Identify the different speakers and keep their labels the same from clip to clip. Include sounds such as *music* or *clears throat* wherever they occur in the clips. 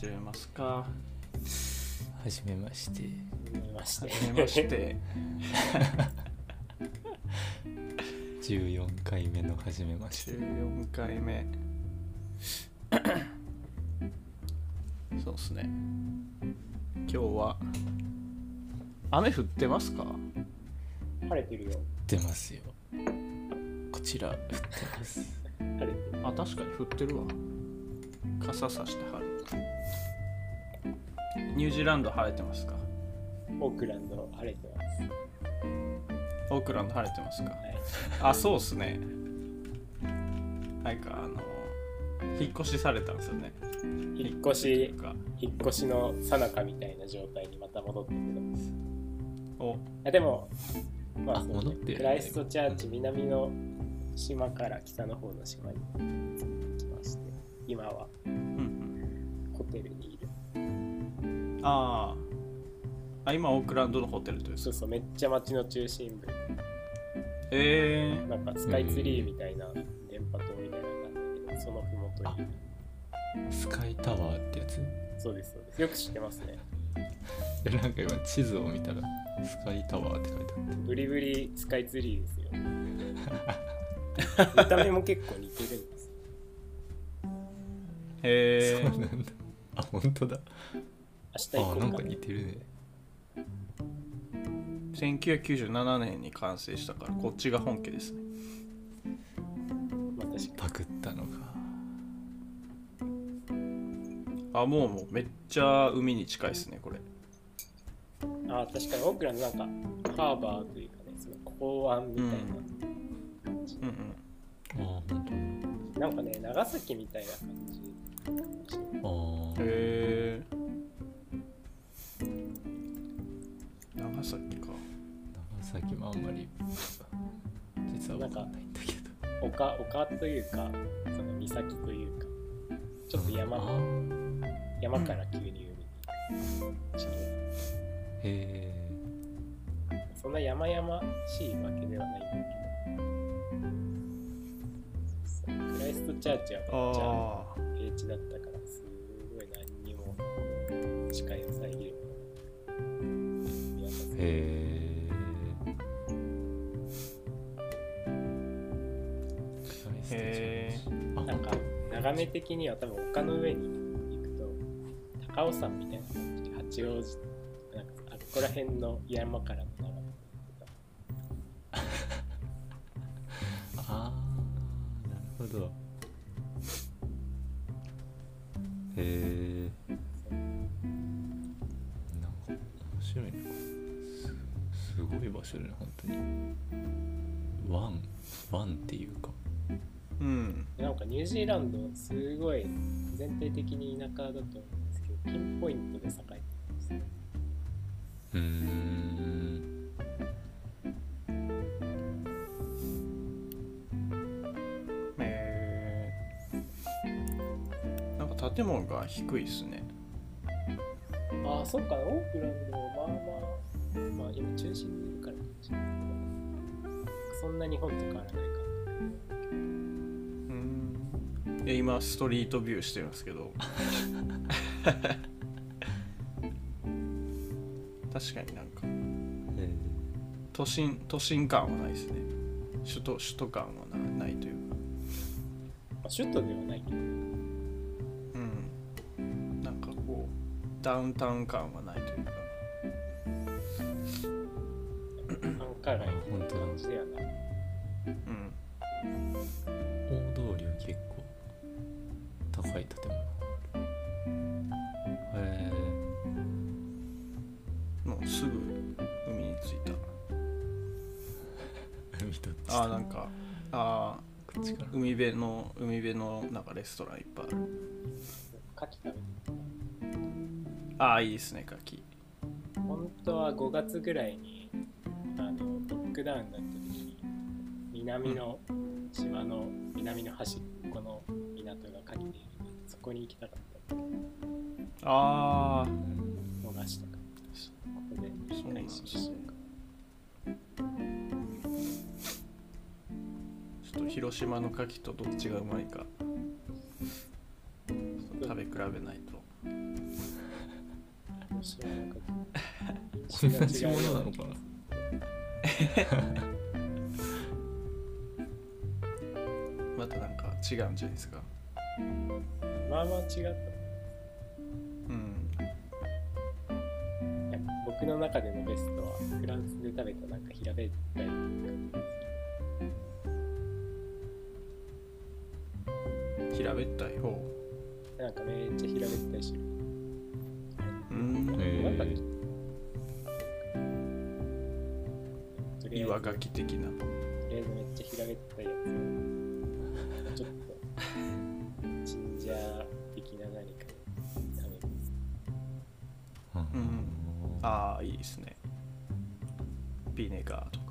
Speaker 1: 始めますか。
Speaker 2: はじめまして。
Speaker 3: 見まして
Speaker 1: 始めまして。
Speaker 2: 14回目のはじめまして。*laughs*
Speaker 1: 14回目。*coughs* そうっすね。今日は雨降ってますか？
Speaker 3: 晴れてるよ。
Speaker 2: 出ますよ。こちら降ってます。*laughs*
Speaker 3: 晴れてる。
Speaker 1: あ確かに降ってるわ。傘さしてはるニュージーランド晴れてますか？
Speaker 3: オークランド晴れてます。
Speaker 1: オークランド晴れてますか？
Speaker 3: はい。
Speaker 1: あそうっすね。なんかあの引っ越しされたんですよね。
Speaker 3: 引っ越し
Speaker 1: か。
Speaker 3: 引っ越しの最中みたいな状態にまた戻ってくるんです。
Speaker 1: お。
Speaker 3: あでもま
Speaker 2: あ
Speaker 3: そう
Speaker 2: 戻ってる
Speaker 3: クライストチャーチ南の島から北の方の島に来まして今はテルにいる。
Speaker 1: あー。あ今オークランドのホテルという
Speaker 3: そうそうめっちゃ街の中心部。
Speaker 1: えー、
Speaker 3: なんかスカイツリーみたいな電波塔みたいなのがあるんだけどそのふもとに
Speaker 2: スカイタワーってやつ？
Speaker 3: そうですそうです。よく知ってますね。*laughs*
Speaker 2: えなんか今地図を見たらスカイタワーって書いてあっ
Speaker 3: ブリブリスカイツリーですよ。*laughs* 見た目も結構似てるんです
Speaker 1: え
Speaker 2: たそうなんだあ本当だ。
Speaker 3: 明日行
Speaker 2: あなんか似てるね。
Speaker 1: ー、1997年に完成したからこっちが本家ですね。
Speaker 3: まあ確か。
Speaker 2: パクったのか。
Speaker 1: あもうもうめっちゃ海に近いですねこれ。
Speaker 3: にあ確かにオークランドなんかハーバーというかねその港湾みたいな。感じ、
Speaker 1: うんうん。
Speaker 2: あ本
Speaker 3: なんかね長崎みたいな感じ。
Speaker 2: 当あー。
Speaker 1: へえ長崎か。
Speaker 2: 長崎もあんまり実は分かんないんだけど。
Speaker 3: 丘丘というかその岬というかちょっと山。山から急に海に
Speaker 2: へえ
Speaker 3: そんな山々しいわけではないんだけど。そうクライストチャーチはめっちゃ
Speaker 1: あ
Speaker 3: 平地だったからすごい何にも視界を遮るものがない
Speaker 2: へえ
Speaker 3: なんか眺め的には多分丘の上に行くと高尾山みたいな感じで八王子なんかあここら辺の山からの眺め *laughs*
Speaker 2: ああなるほどへえなんか面白い。ねすすごい場所だね本当に。ワンワンっていうか。
Speaker 1: うん。
Speaker 3: なんかニュージーランドすごい全体的に田舎だと思うんですけどピンポイントで栄えてるんですよ
Speaker 2: うーん
Speaker 1: 建物が低いですね。
Speaker 3: ああそっか。オークランドもまあまあまあ今中心にいるからかもしれない。そんな日本と変わらないか。
Speaker 1: うん。いや今ストリートビューしてるんですけど。*laughs* 確かになんか。
Speaker 2: へ
Speaker 1: 都心都心感はないですね。首都首都感はなないというか。
Speaker 3: まあ、首都ではないけど
Speaker 1: ダウンタウン感はないというか。
Speaker 3: 繁華街
Speaker 2: 本当だ
Speaker 3: 感じではな。い
Speaker 1: うん。
Speaker 2: 大通りは結構高い建物へ
Speaker 1: もうすぐ海に着いた。
Speaker 2: え見とっ
Speaker 1: あーなんかあ
Speaker 2: こっちから。
Speaker 1: ー海辺の海辺のなんかレストランいっぱいある。
Speaker 3: 牡蠣食べて
Speaker 1: ああいいですね牡蠣
Speaker 3: 本当は5月ぐらいにあのロックダウンだった時に南の島の南の端っこの港が牡蠣でそこに行きたかった
Speaker 1: ああ
Speaker 3: 逃したからここで回収しようか。
Speaker 1: ちょっと広島の牡蠣とどっちがうまいか。食べ比べないと
Speaker 3: 知らなかった
Speaker 2: 同じものなのかな
Speaker 1: また。なん。か違うん。じゃないですか
Speaker 3: まあまあ違った
Speaker 1: うん。
Speaker 3: いや僕の中でのベストはフランスで食べたなん。か平べったい
Speaker 1: 平べったい方
Speaker 3: なん。かめっちゃ平べったい種類
Speaker 1: うん。
Speaker 2: へ
Speaker 3: な
Speaker 1: 岩ガキ的な
Speaker 3: とりあえずめっちゃ平べったいやつ。をちょっとジンジャー的な何かを食べる
Speaker 1: うん。ああいいですね。ビネガーとか。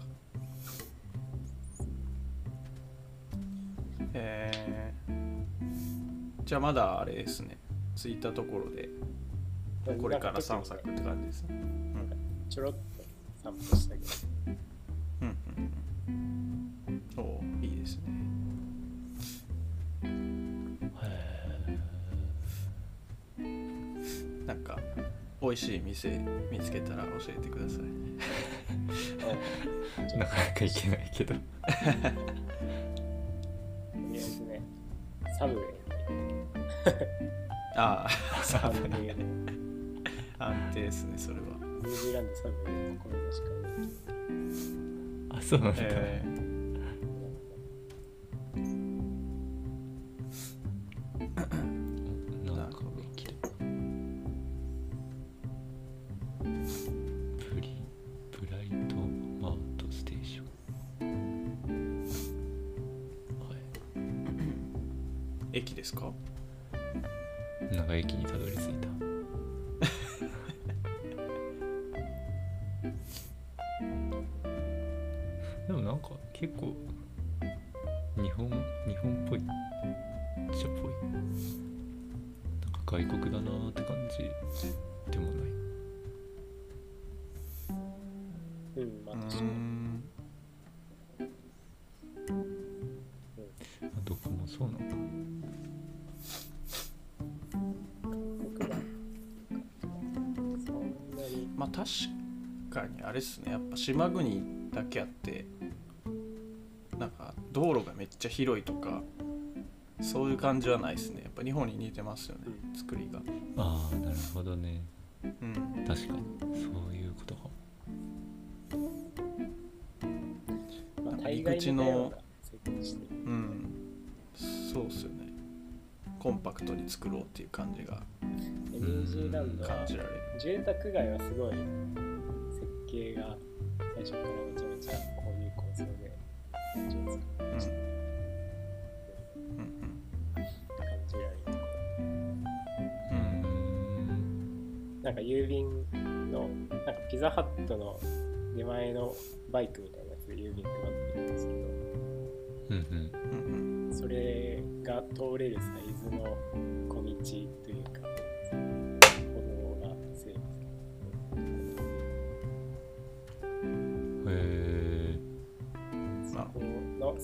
Speaker 1: えー、じゃあまだあれですね。着いたところでこれから散策って感じですね。
Speaker 3: ちょろっと散歩したけど。
Speaker 1: うんうんうん。おーいいですね。なんか美味しい店見つけたら教えてください。
Speaker 2: なかなかいけないけど。
Speaker 3: とりあえずねサブウェイ。
Speaker 1: ああ
Speaker 3: サブウェイ。の
Speaker 1: 安定ですねそれは。
Speaker 3: ニュージーランドのこのしか
Speaker 2: あそうなんだ、
Speaker 1: え
Speaker 2: な。んか駅だプリブライトマートステーション。はい
Speaker 1: ー、駅ですか？
Speaker 2: 長駅にたどり着いた
Speaker 1: れですね。やっぱ島国だけあってなんか道路がめっちゃ広いとかそういう感じはないですね。やっぱ日本に似てますよね。作りが。
Speaker 2: ああなるほどね。
Speaker 1: うん。
Speaker 2: 確かに。そういうことか。も
Speaker 3: まあ
Speaker 1: なんか
Speaker 3: 大概
Speaker 1: 陸地の
Speaker 3: う
Speaker 1: ん。そうっすよね。コンパクトに作ろうっていう感じが
Speaker 3: でニュージーランドは
Speaker 1: 感じられる。
Speaker 3: 住宅街はすごい初からめちゃめちゃこういう構造で感じを作りました、
Speaker 1: うんうん。
Speaker 3: 感じられるとこ
Speaker 1: うん
Speaker 3: なんか郵便のなんかピザハットの出前のバイクみたいなやつで郵便配ってるんですけ
Speaker 2: うんうん。
Speaker 1: うんうん。
Speaker 3: どそれが通れるサイズの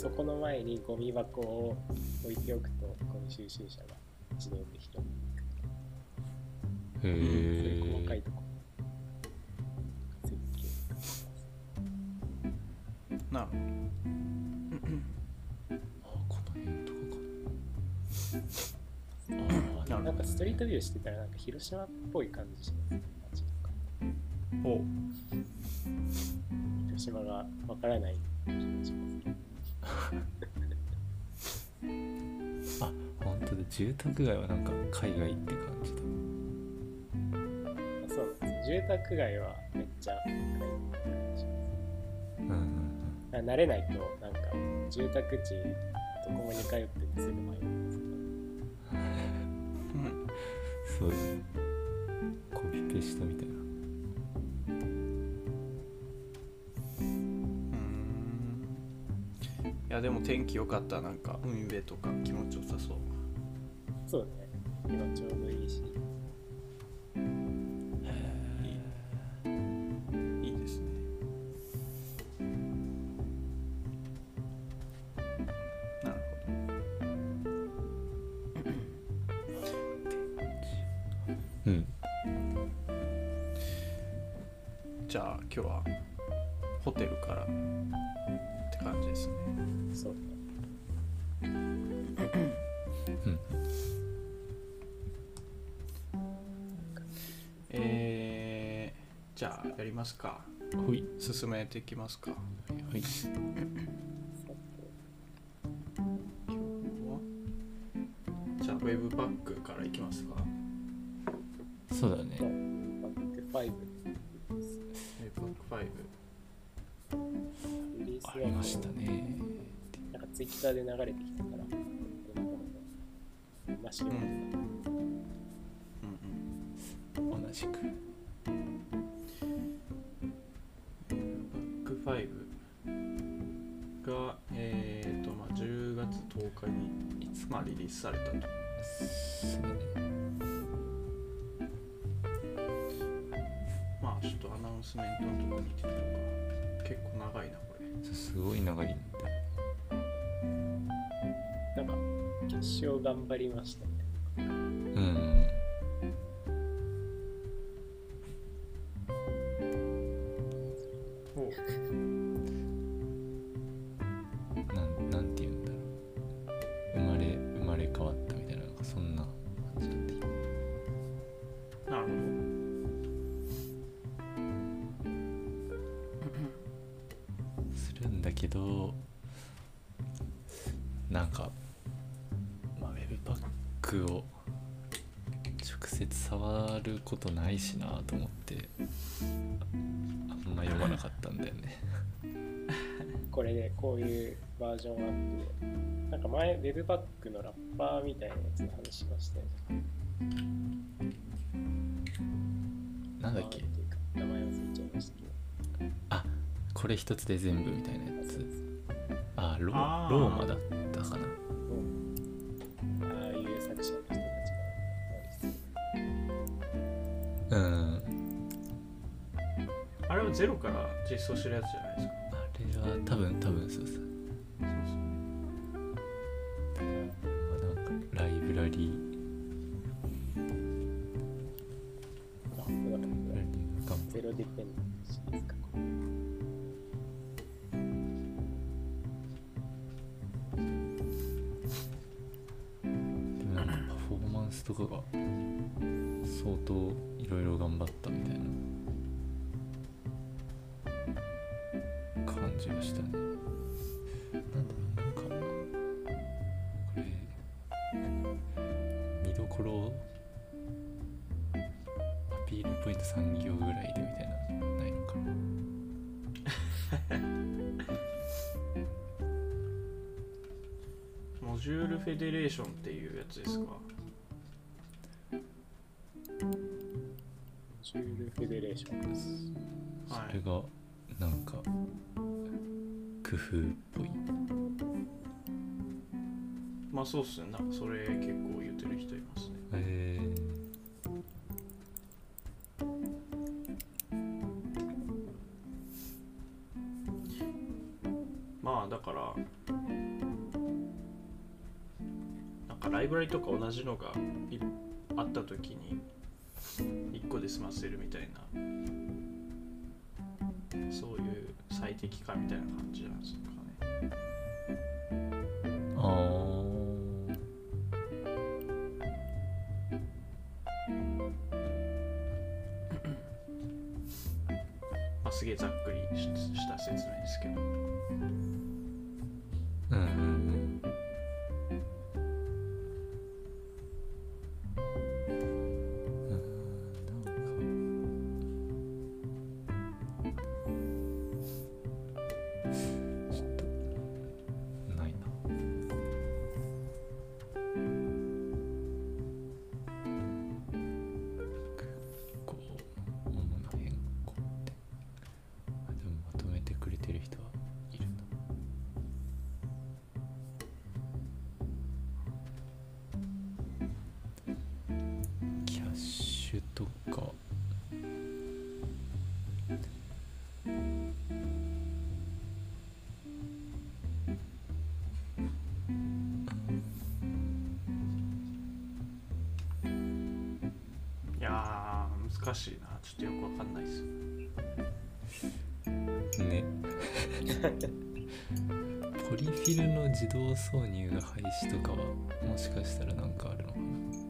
Speaker 3: そこの前にゴミ箱を置いておくとゴミ収集車が自動で拾っていく
Speaker 2: へ
Speaker 3: そういう
Speaker 2: え
Speaker 3: 細かいとこ設計
Speaker 1: なるほど。
Speaker 2: あこの辺とかかなあー
Speaker 1: なるほ
Speaker 3: なんかストリートビューしてたらなんか広島っぽい感じしますね街とか
Speaker 1: どお
Speaker 3: 広島がわからない
Speaker 2: 住宅街はなんか海外って感じだ。
Speaker 3: あそうなんです。よ住宅街はめっちゃ深い感じ。し
Speaker 2: うん
Speaker 3: 慣れないとなんか住宅地どこもに通っててすぐ迷うんですけど
Speaker 2: そういうコピペしたみたいな。
Speaker 1: うん。いやでも天気良かった。なんか海辺とか気持ちよさそう
Speaker 3: そうね。今ちょうどいいし。
Speaker 1: ますか
Speaker 2: ほい。
Speaker 1: 進めていきますか。
Speaker 2: はい。
Speaker 1: じゃあウェブパックからいきますか。
Speaker 2: そうだね。
Speaker 3: バック5
Speaker 1: ウェブパック
Speaker 3: リリー
Speaker 2: ありましたね。
Speaker 3: なんかツイッターで流れてきたから。面白い、
Speaker 1: うん。5うんうん。
Speaker 2: 同じく
Speaker 1: リリースされたと。まあちょっとアナウンスメントのとこ見てみようか。結構長いなこれ。
Speaker 2: すごい長いんだ。
Speaker 3: なんか決勝頑張りましたね。
Speaker 2: うん *laughs* こ
Speaker 3: れでこういうバージョンアップでなんか前 Webpack のラッパーみたいなやつの話しましたよね。
Speaker 2: なんだっけ？
Speaker 3: 名前忘れちゃいましたけど。
Speaker 2: これ一つで全部みたいなやつ。あロ
Speaker 1: あー。
Speaker 2: ローマだったかな。
Speaker 3: ああいう作者の人たちが。
Speaker 2: うん
Speaker 1: あれはゼロから実装してるやつじゃないですか。
Speaker 2: あれは多分多分そう。そう
Speaker 1: そう。そう
Speaker 2: まあなんかライブラリー
Speaker 3: あそうだ
Speaker 2: ライブラリーが頑張
Speaker 3: ゼロディペンデンシーですか
Speaker 2: でもなんかパフォーマンスとかが相当いろいろ頑張ったみたいなじがしたね。なんだろうなんかこれ見どころアピールポイント3行ぐらいでみたいなないのかな。
Speaker 1: モジュールフェデレーションっていうやつですか？
Speaker 3: ジュールフェデレーションです。
Speaker 1: はい。
Speaker 2: それがなんか工夫っぽい。
Speaker 1: まあそうっすね。なんかそれ結構言ってる人いますね。
Speaker 2: え
Speaker 1: まあだからなんかライブラリとか同じのがいあった時に1個で済ませるみたいな最適化みたいな感じなんですかね。
Speaker 2: んないで
Speaker 1: す。
Speaker 2: ね。*laughs* ポリフィルの自動挿入が廃止とかはもしかしたら何かあるのかな。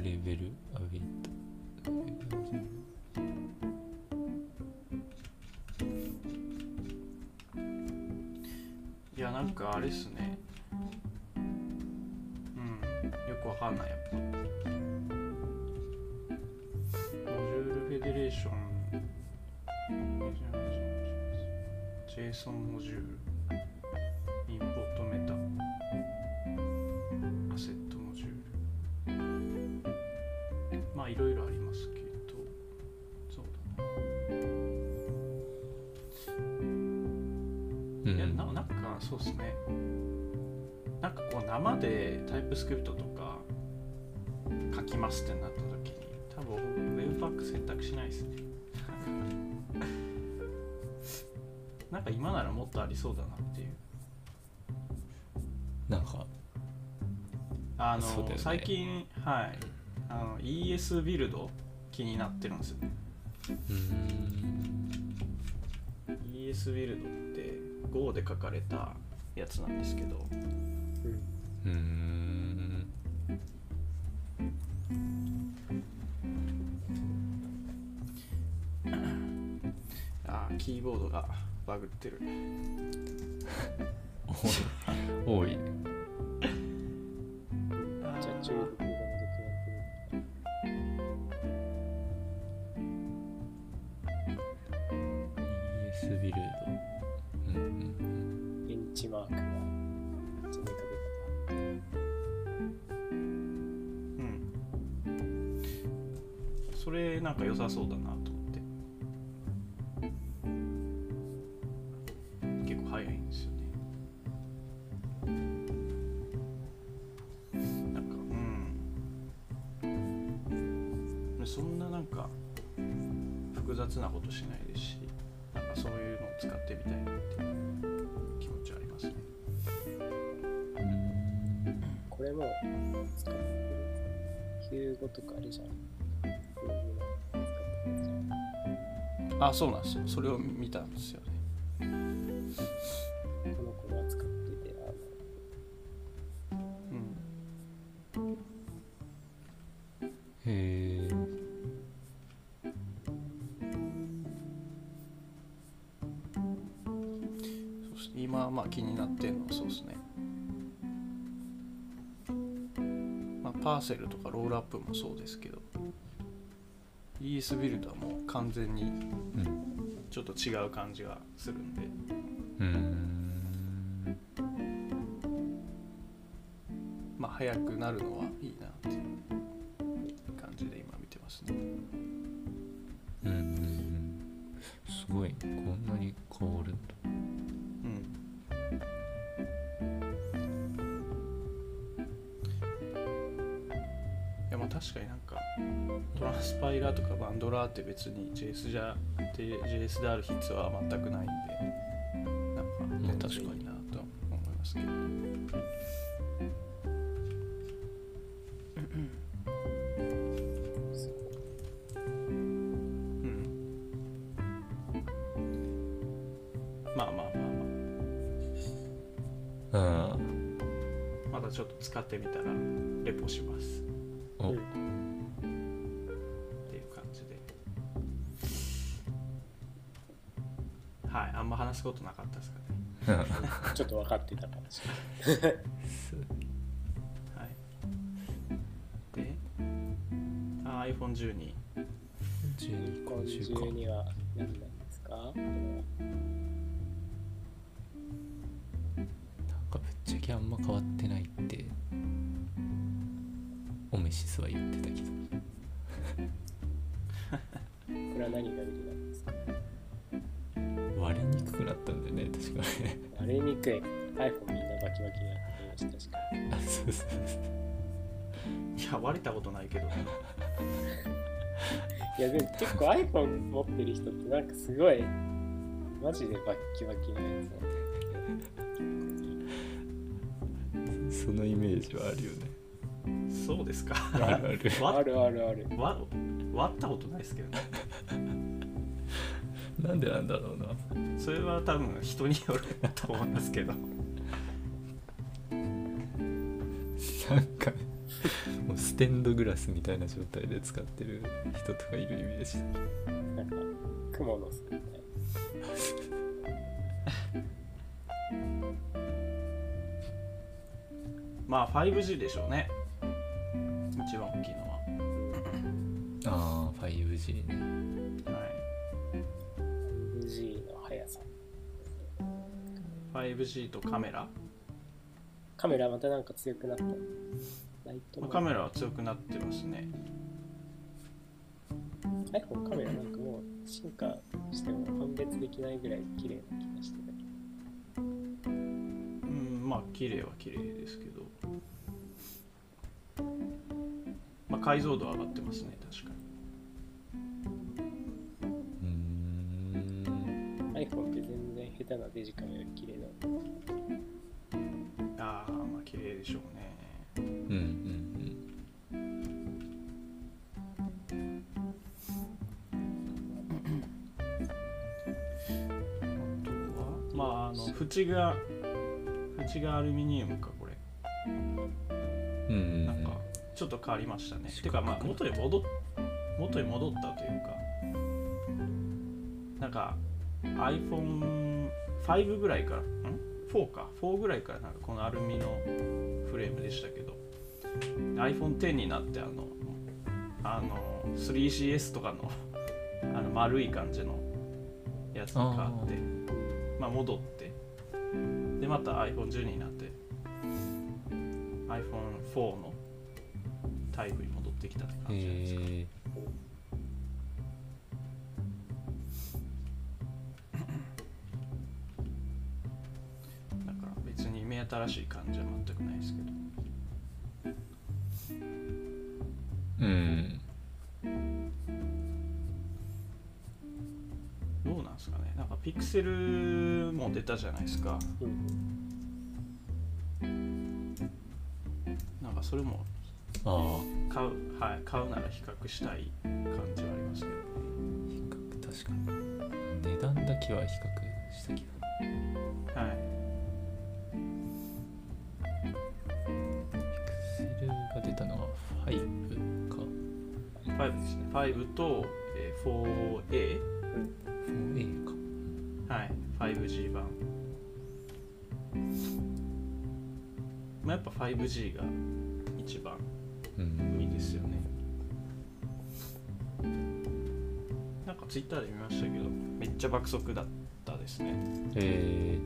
Speaker 2: レベル？アウェイト
Speaker 1: いやなんかあれっすね。うん。よくわかんない。やっぱモジュールフェデレーション。JSON モジュール。そうですね。なんかこう生でタイプスクリプトとか書きますってなった時に多分 Webpack 選択しないですね。*laughs* なんか今ならもっとありそうだなっていう。
Speaker 2: なんか
Speaker 1: あの
Speaker 2: ね。
Speaker 1: 最近はい。あの ES ビルド気になってるんですよ。ね
Speaker 2: うん。
Speaker 1: ES ビルド Go で書かれたやつなんですけど。
Speaker 3: うん。
Speaker 1: あキーボードがバグってる。*laughs*
Speaker 2: 多い。
Speaker 1: そうだなと思って。結構早いんですよね。なんかうん。そんななんか複雑なことしないですしなんかそういうのを使ってみたいなっていう気持ちはありますね。
Speaker 3: これも使ってる95とかあるじゃん。
Speaker 1: あそうなんですよ。それを見たんですよね。
Speaker 3: この子が使ってて、
Speaker 1: うん。
Speaker 2: へえ
Speaker 1: そして今まあ気になってるのはそうですね、まあ、パーセルとかロールアップもそうですけど ES ビルドはもう完全に
Speaker 2: うん。
Speaker 1: ちょっと違う感じがするんで。
Speaker 2: うん。
Speaker 1: まあ早くなるのはいって別に JS じゃで JS である必要は全くないんで。話すことなかったですかね。
Speaker 3: ちょっと分かってたかもし
Speaker 1: はいであ iPhone12
Speaker 3: れない。
Speaker 2: 12
Speaker 3: 今
Speaker 2: か10か
Speaker 3: 12は何なんですか
Speaker 2: なんかぶっちゃけあんま変わってないってオメシスは言ってたけど。*laughs*
Speaker 3: これは何が売りな iPhone みんなバキバキにやってました確か。に
Speaker 2: あそうそうそう
Speaker 1: いや割れたことないけど。
Speaker 3: いやでも結構 iPhone 持ってる人ってなんかすごいマジでバッキバキなやつを。
Speaker 2: そのイメージはあるよね。
Speaker 1: そうですか。
Speaker 2: あるある。*laughs*
Speaker 3: あ
Speaker 1: わ
Speaker 3: るあるある。
Speaker 1: わ割ったことないですけどね。
Speaker 2: なんでなんだろうな
Speaker 1: それは多分人によると思いますけど。
Speaker 2: なんかもうステンドグラスみたいな状態で使ってる人とかいるイメージ。
Speaker 3: なんか雲の巣みたいな。*laughs*
Speaker 1: まあ 5G でしょうね。一番大きいの
Speaker 2: ああ 5G ね
Speaker 1: 5G とカメラ、
Speaker 3: カメラまたなんか強くなった。ライト
Speaker 1: カメラは強くなってますね。
Speaker 3: iPhone カメラなんかもう進化しても判別できないぐらい綺麗な気がしてたけ
Speaker 1: うんまあ綺麗は綺麗ですけど。まあ解像度は上がってますね確か
Speaker 2: うーん。
Speaker 3: ど iPhone って全然下手なデジカメより綺麗だ
Speaker 1: にああまあ綺麗でしょうね。
Speaker 2: うんうん
Speaker 1: あとはまああの縁が縁がアルミニウムかこれ。
Speaker 2: うんうん
Speaker 1: なんかちょっと変わりましたね。てかまあ元に戻っ元に戻ったというか。なんか iPhone5 ぐらいから。ん ?4 か。4ぐらいからなんかこのアルミのフレームでしたけど。iPhone10 になってあのあの 3CS とかの *laughs* あの丸い感じのやつに変わってまあ戻って。でまた iPhone12 になって。iPhone4 のタイプに戻ってきたって感じじゃないですか、別に目新しい感じは全くないですけど。
Speaker 2: うん。
Speaker 1: どうなんですかね。なんかピクセルも出たじゃないですか。
Speaker 3: うん
Speaker 1: なんかそれも
Speaker 2: ああ。
Speaker 1: 買う,、はい、買うなら比較したい感じはありますけど。
Speaker 2: 比較確かに。値段だけは比較5
Speaker 1: ですね。5と、えー 4A
Speaker 2: 4A か。
Speaker 1: はい。5G 版。まあやっぱ 5G が一番
Speaker 2: うん
Speaker 1: いいですよね。なんかツイッターで見ましたけどめっちゃ爆速だったですね。
Speaker 2: え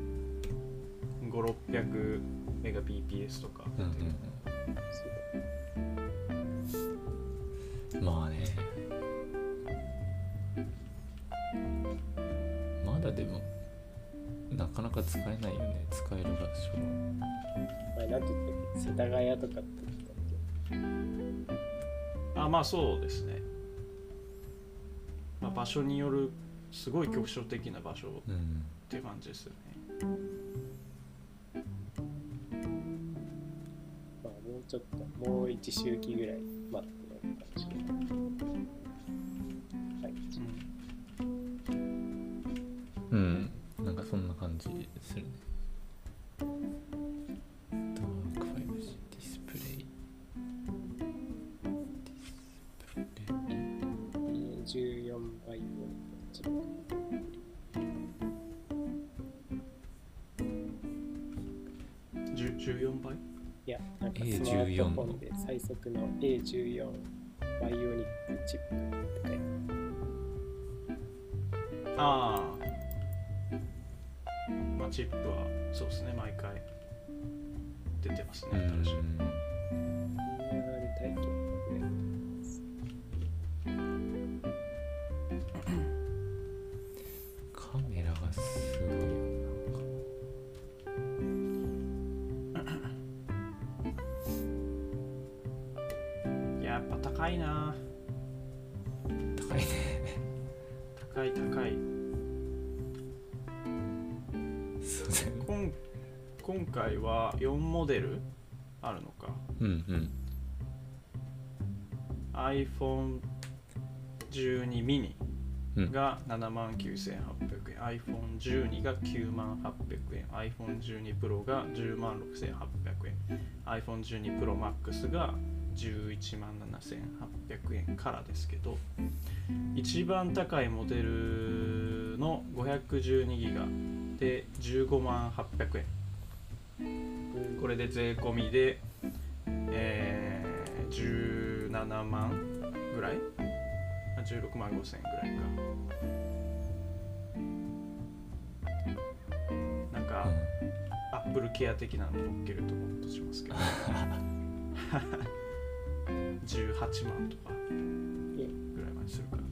Speaker 1: 5600メガ BPS とか、
Speaker 2: ー、うんうんまあね。まだでもなかなか使えないよね。使える場所は。
Speaker 3: 前なんて言ったっけ世田谷とかって言ったっ
Speaker 1: あまあそうですね、まあ、場所によるすごい局所的な場所っ
Speaker 2: うん
Speaker 1: ていう感じですよね。
Speaker 3: けまあもうちょっともう一周期ぐらいの A14 バイオニックチップって書いて
Speaker 1: ああまあチップはそうですね毎回出てます
Speaker 2: う
Speaker 1: ね新しい。
Speaker 2: んいな。
Speaker 1: 高い
Speaker 2: ね。
Speaker 1: 高い高い。
Speaker 2: そうだよね。
Speaker 1: 今今回は4モデルあるのか。
Speaker 2: うんうん。
Speaker 1: iPhone12 ミニ
Speaker 2: うん。
Speaker 1: が7万9800円、iPhone12 が9万800円。iPhone12 Pro が10万6800円。iPhone12 Pro Max が11万7800円からですけど一番高いモデルの512ギガで15万800円。これで税込みで、えー、17万ぐらい？あ16万5千円ぐらいか。なんか、アップルケア的なの乗っけるともっとしますけど *laughs* 18万とかぐらいまでするから。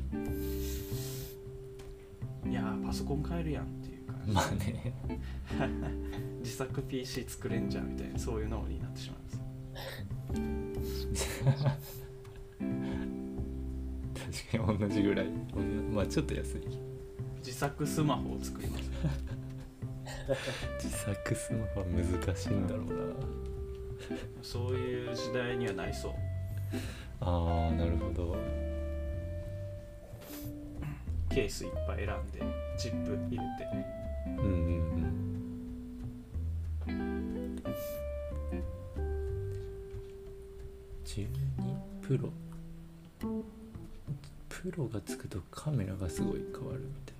Speaker 1: いやーパソコン買えるやんっていう感じ、
Speaker 2: まあね。
Speaker 1: 自作 PC 作れんじゃんみたいなそういう脳になってしまいます。
Speaker 2: 確かに同じぐらい。まあちょっと安い。
Speaker 1: 自作スマホを作ります。
Speaker 2: 自作スマホは難しいんだろうな。
Speaker 1: そういう時代にはなりそう
Speaker 2: ああなるほど。
Speaker 1: ケースいっぱい選んでチップ入れて。
Speaker 2: うんうんうん。12プロ。プロがつくとカメラがすごい変わるみたい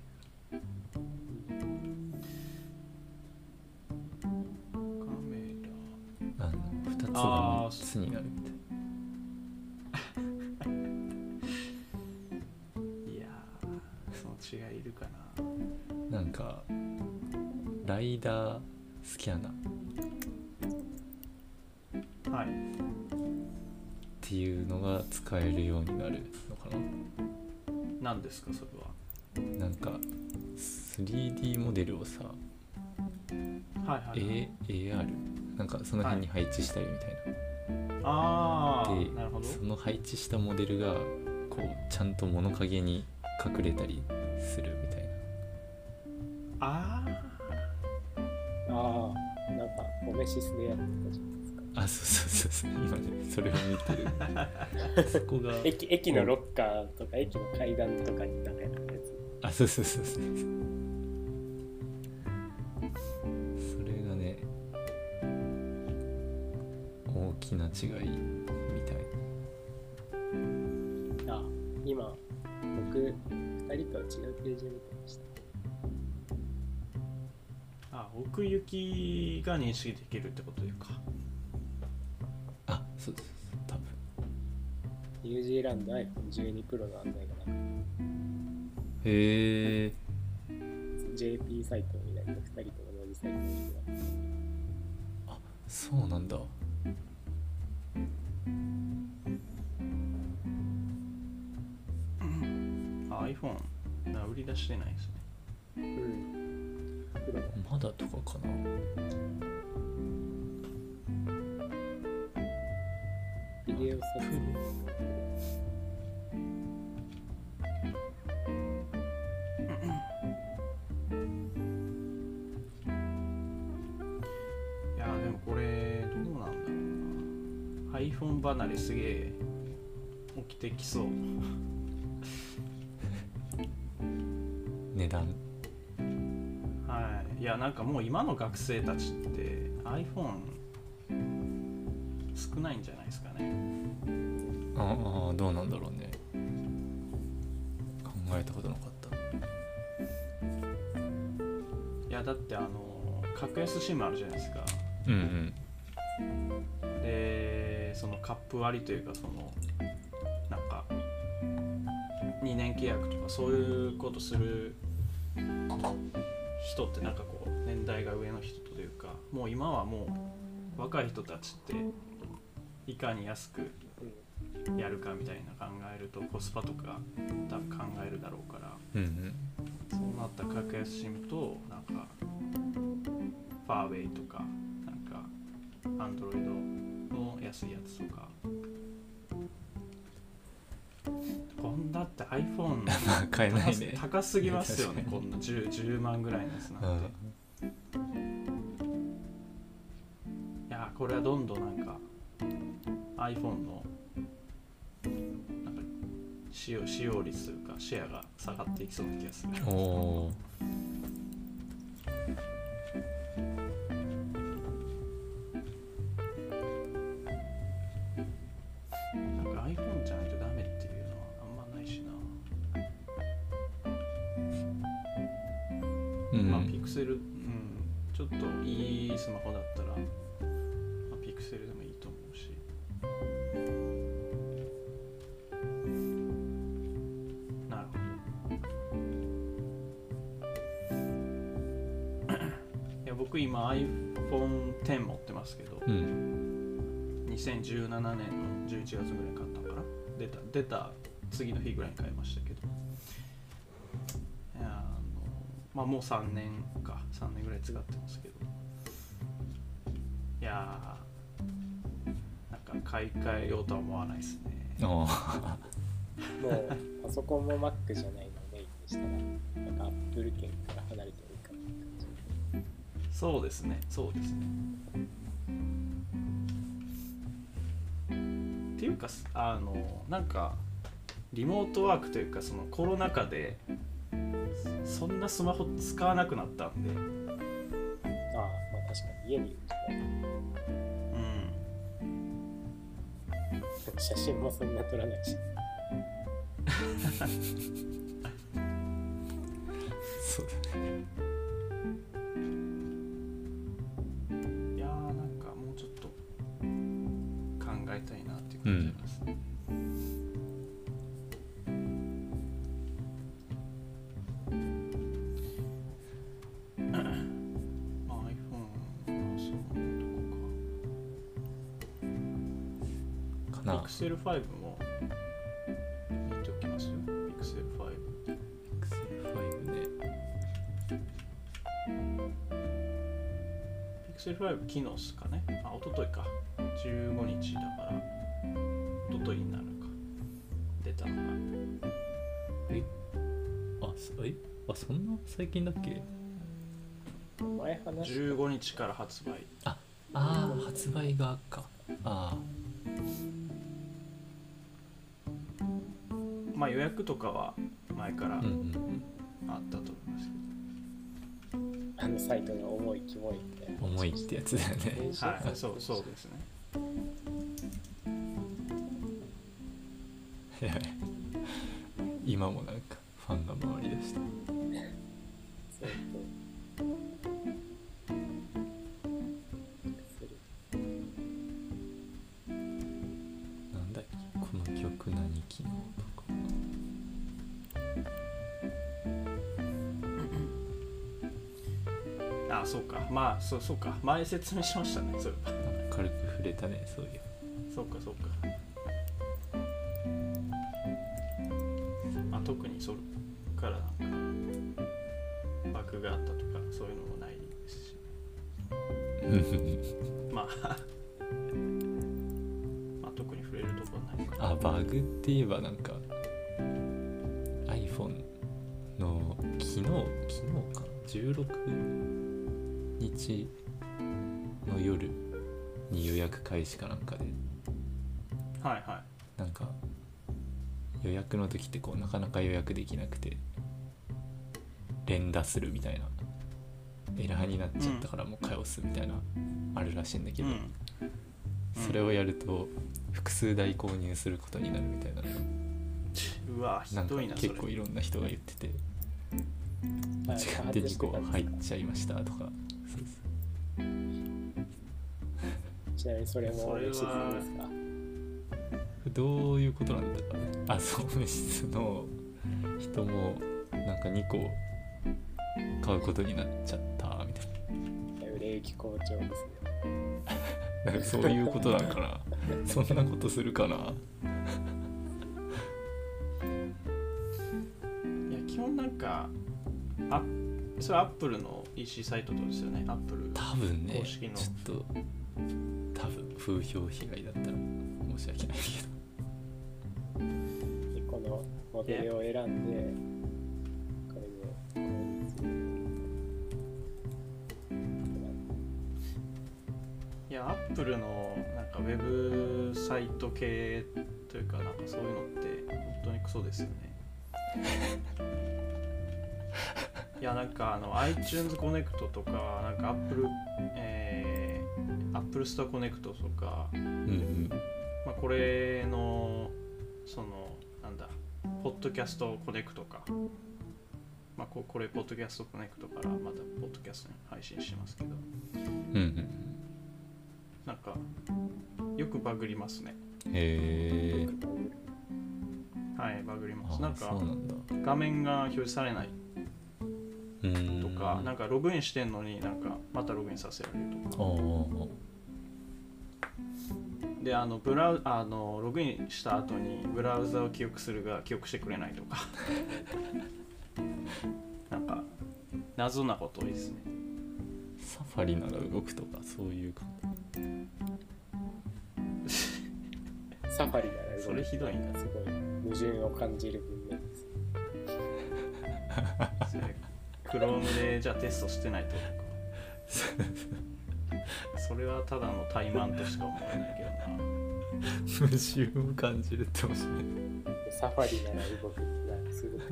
Speaker 1: ですかそれは。
Speaker 2: なんか 3D モデルをさ、
Speaker 1: はいはい、はい。
Speaker 2: A、AR なんかその辺に配置したりみたいな、
Speaker 1: ああ
Speaker 2: で
Speaker 1: なるほど。
Speaker 2: その配置したモデルがこうちゃんと物陰に隠れたりするみたいな。
Speaker 1: あ
Speaker 3: ああなんかオメシスでやっ
Speaker 2: あそうそうそうそう。今ねそれを見てる。そこが。
Speaker 3: 駅駅のロッカーとか駅の階段とかになんかやってたやつ。
Speaker 2: あそうそうそうそう。それがね大きな違いみたい。
Speaker 3: あ今僕2人とは違うページを見てました。
Speaker 1: あ奥行きが認識できるってこというか。
Speaker 2: あそうそうそう多分
Speaker 3: ニュージーランド iPhone12 Pro の案内がなく
Speaker 2: へえ
Speaker 3: JP サイトを見ないと2人と同じサイトを見てます
Speaker 2: そうなんだ。
Speaker 1: あ iPhone な売り出してないですね。
Speaker 3: うん
Speaker 2: まだとかかな
Speaker 3: ビデオ撮影
Speaker 1: いやでもこれどうなんだろうな。iPhone 離れすげえ起きてきそう。
Speaker 2: 値段。
Speaker 1: はい。いやなんかもう今の学生たちって iPhone 少ないんじゃないですかね。
Speaker 2: ああどうなんだろうね。考えたことなかった。
Speaker 1: いやだってあの格安 SIM あるじゃないですか。
Speaker 2: うんうん。
Speaker 1: でそのカップ割りというかそのなんか2年契約とかそういうことする人ってなんかこう年代が上の人というかもう今はもう若い人たちっていかに安くやるかみたいな考えるとコスパとか多分考えるだろうから
Speaker 2: うんうん。
Speaker 1: そうなった格安 SIM となんかファーウェイとかなんかアンドロイドの安いやつとか。こんだって iPhone
Speaker 2: 買えな
Speaker 1: 高す
Speaker 2: いね。
Speaker 1: 高すぎますよねこんな 10, 10万ぐらいのやつ
Speaker 2: う
Speaker 1: なんて、
Speaker 2: ん。
Speaker 1: いやこれはどんどんなんか iPhone のなんか使用使用率というかシェアが下がっていきそうな気がする。
Speaker 2: おお
Speaker 1: なんか iPhone じゃないとダメっていうのはあんまないしな、
Speaker 2: うん。
Speaker 1: まあピクセルうん。ちょっといいスマホだったら、僕今 iPhone10 持ってますけど
Speaker 2: うん。
Speaker 1: 2017年の11月ぐらいに買ったのかな？出た出た次の日ぐらいに買いましたけど。いやあのまあもう3年か3年ぐらい使ってますけど。いやーなんか買い替えようとは思わないですね。
Speaker 2: あ
Speaker 3: もうパソコンも Mac じゃないのをメインにしたらなんか Apple 圏から離れてもいいかなって感じ
Speaker 1: そうですね。そうですね。っていうかあのなんかリモートワークというかそのコロナ禍でそんなスマホ使わなくなったんで。
Speaker 3: ああまあ確かに家にいる
Speaker 1: うん。
Speaker 3: 写真もそんな撮らないし。
Speaker 2: そうだね
Speaker 1: Pixel 5も見ておきますよ。Pixel 5
Speaker 2: Pixel 5ね。
Speaker 1: Pixel 5昨日っすかね。あ一昨日か。15日だから。一昨日になるか。出たのが
Speaker 2: あそえ？あそんな最近だっけ？
Speaker 3: 前話し
Speaker 1: 15日から発売。
Speaker 2: ああー発売がか。あ
Speaker 1: まあ予約とかは前から
Speaker 2: あ
Speaker 1: ったと思います
Speaker 3: あのサイトが重いキモいみたいな
Speaker 2: 重いってやつだよね。
Speaker 1: はいそうそうですね。*laughs*
Speaker 2: 今もなんかファンが回りだした。*laughs*
Speaker 3: そうそう
Speaker 1: そうか。まあそうそうか。前説明しましたね。そう。
Speaker 2: 軽く触れたねそういう
Speaker 1: そうかそうか。まあ特にそれからなんかバグがあったとかそういうのもないですし。*laughs* まあまあ特に触れるとこはないかな。
Speaker 2: あバグって言えばなんか iPhone の昨日昨日か16日の夜に予約開始かなんかで。
Speaker 1: はいはい。
Speaker 2: なんか予約の時ってこうなかなか予約できなくて連打するみたいなエラーになっちゃったからもう返すみたいなあるらしいんだけど、
Speaker 1: うん。
Speaker 2: それをやると複数台購入することになるみたいな。の
Speaker 1: うわひ
Speaker 2: なんか
Speaker 1: どいなそれ。
Speaker 2: 結構いろんな人が言ってて
Speaker 3: はい。
Speaker 2: 違って2個入っちゃいましたとか
Speaker 3: ちなみにそれも
Speaker 1: それは。
Speaker 3: 吉津ですか？
Speaker 2: どういうことなんだろうね。あ総務室の人もなんか2個買うことになっちゃったみたい
Speaker 3: 売れ行き好調ですね。
Speaker 2: な *laughs* なんかそういうことなんかな *laughs* そんなことするかな。い
Speaker 1: や基本なんかあそれアップルの EC サイトとですよね。アップル。
Speaker 2: 多分ね
Speaker 1: 公式の。
Speaker 2: ちょっと風評被害だったら申し訳ないけ
Speaker 3: でこのモデルを選んでこれで購入す。る
Speaker 1: いやアップルのなんかウェブサイト系というかなんかそういうのって本当にクソですよね。*laughs* いやなんかあの iTunes コネクトとかなんか Apple えー、Apple Store コネクトとか
Speaker 2: どうんうん。
Speaker 1: まあ、これのそのなんだポッドキャストコネクトか、まあ、ここれポッドキャストコネクトからまたポッドキャストに配信しますけど。
Speaker 2: うんうん
Speaker 1: なんかよくバグりますね。
Speaker 2: へえ。
Speaker 1: はいバグりま
Speaker 2: あ
Speaker 1: すなんか画面が表示されない。とかなんかログインしてんのになんかまたログインさせられるとかであのブラウあのログインした後にブラウザを記憶するが記憶してくれないとか。*laughs* なんか謎なこと多いですね。
Speaker 2: サファリなら動くとかそういうか
Speaker 3: サファリなら
Speaker 1: それひどいな。
Speaker 3: すごい矛盾を感じる文面です
Speaker 1: それ Chrome でじゃあテストしてないと *laughs* *laughs* *laughs* それはただの怠慢としか思えないけどな。
Speaker 2: 矛盾を感じるって面白い
Speaker 3: サファリなら動くってなんかすごく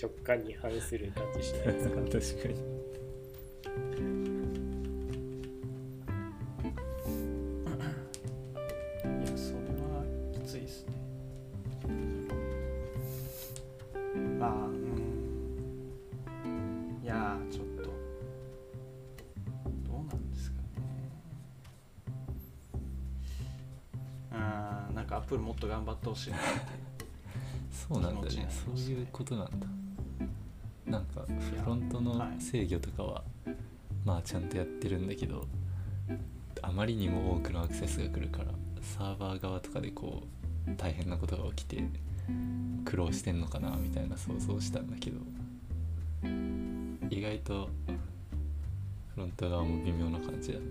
Speaker 3: 直感に反する感じしないですか？*laughs*
Speaker 2: 確かに
Speaker 1: かアップルもっと頑張ってほしいなって。
Speaker 2: そうなんだね。
Speaker 1: ね。
Speaker 2: そういうことなんだ。なんか
Speaker 1: や
Speaker 2: フロントの
Speaker 1: はい。
Speaker 2: 制御とかは、まあちゃんとやってるんだけどあまりにも多くのアクセスが来るからサーバー側とかでこう大変なことが起きて苦労してんのかなみたいな想像したんだけど意外とフロント側も微妙な感じだ。な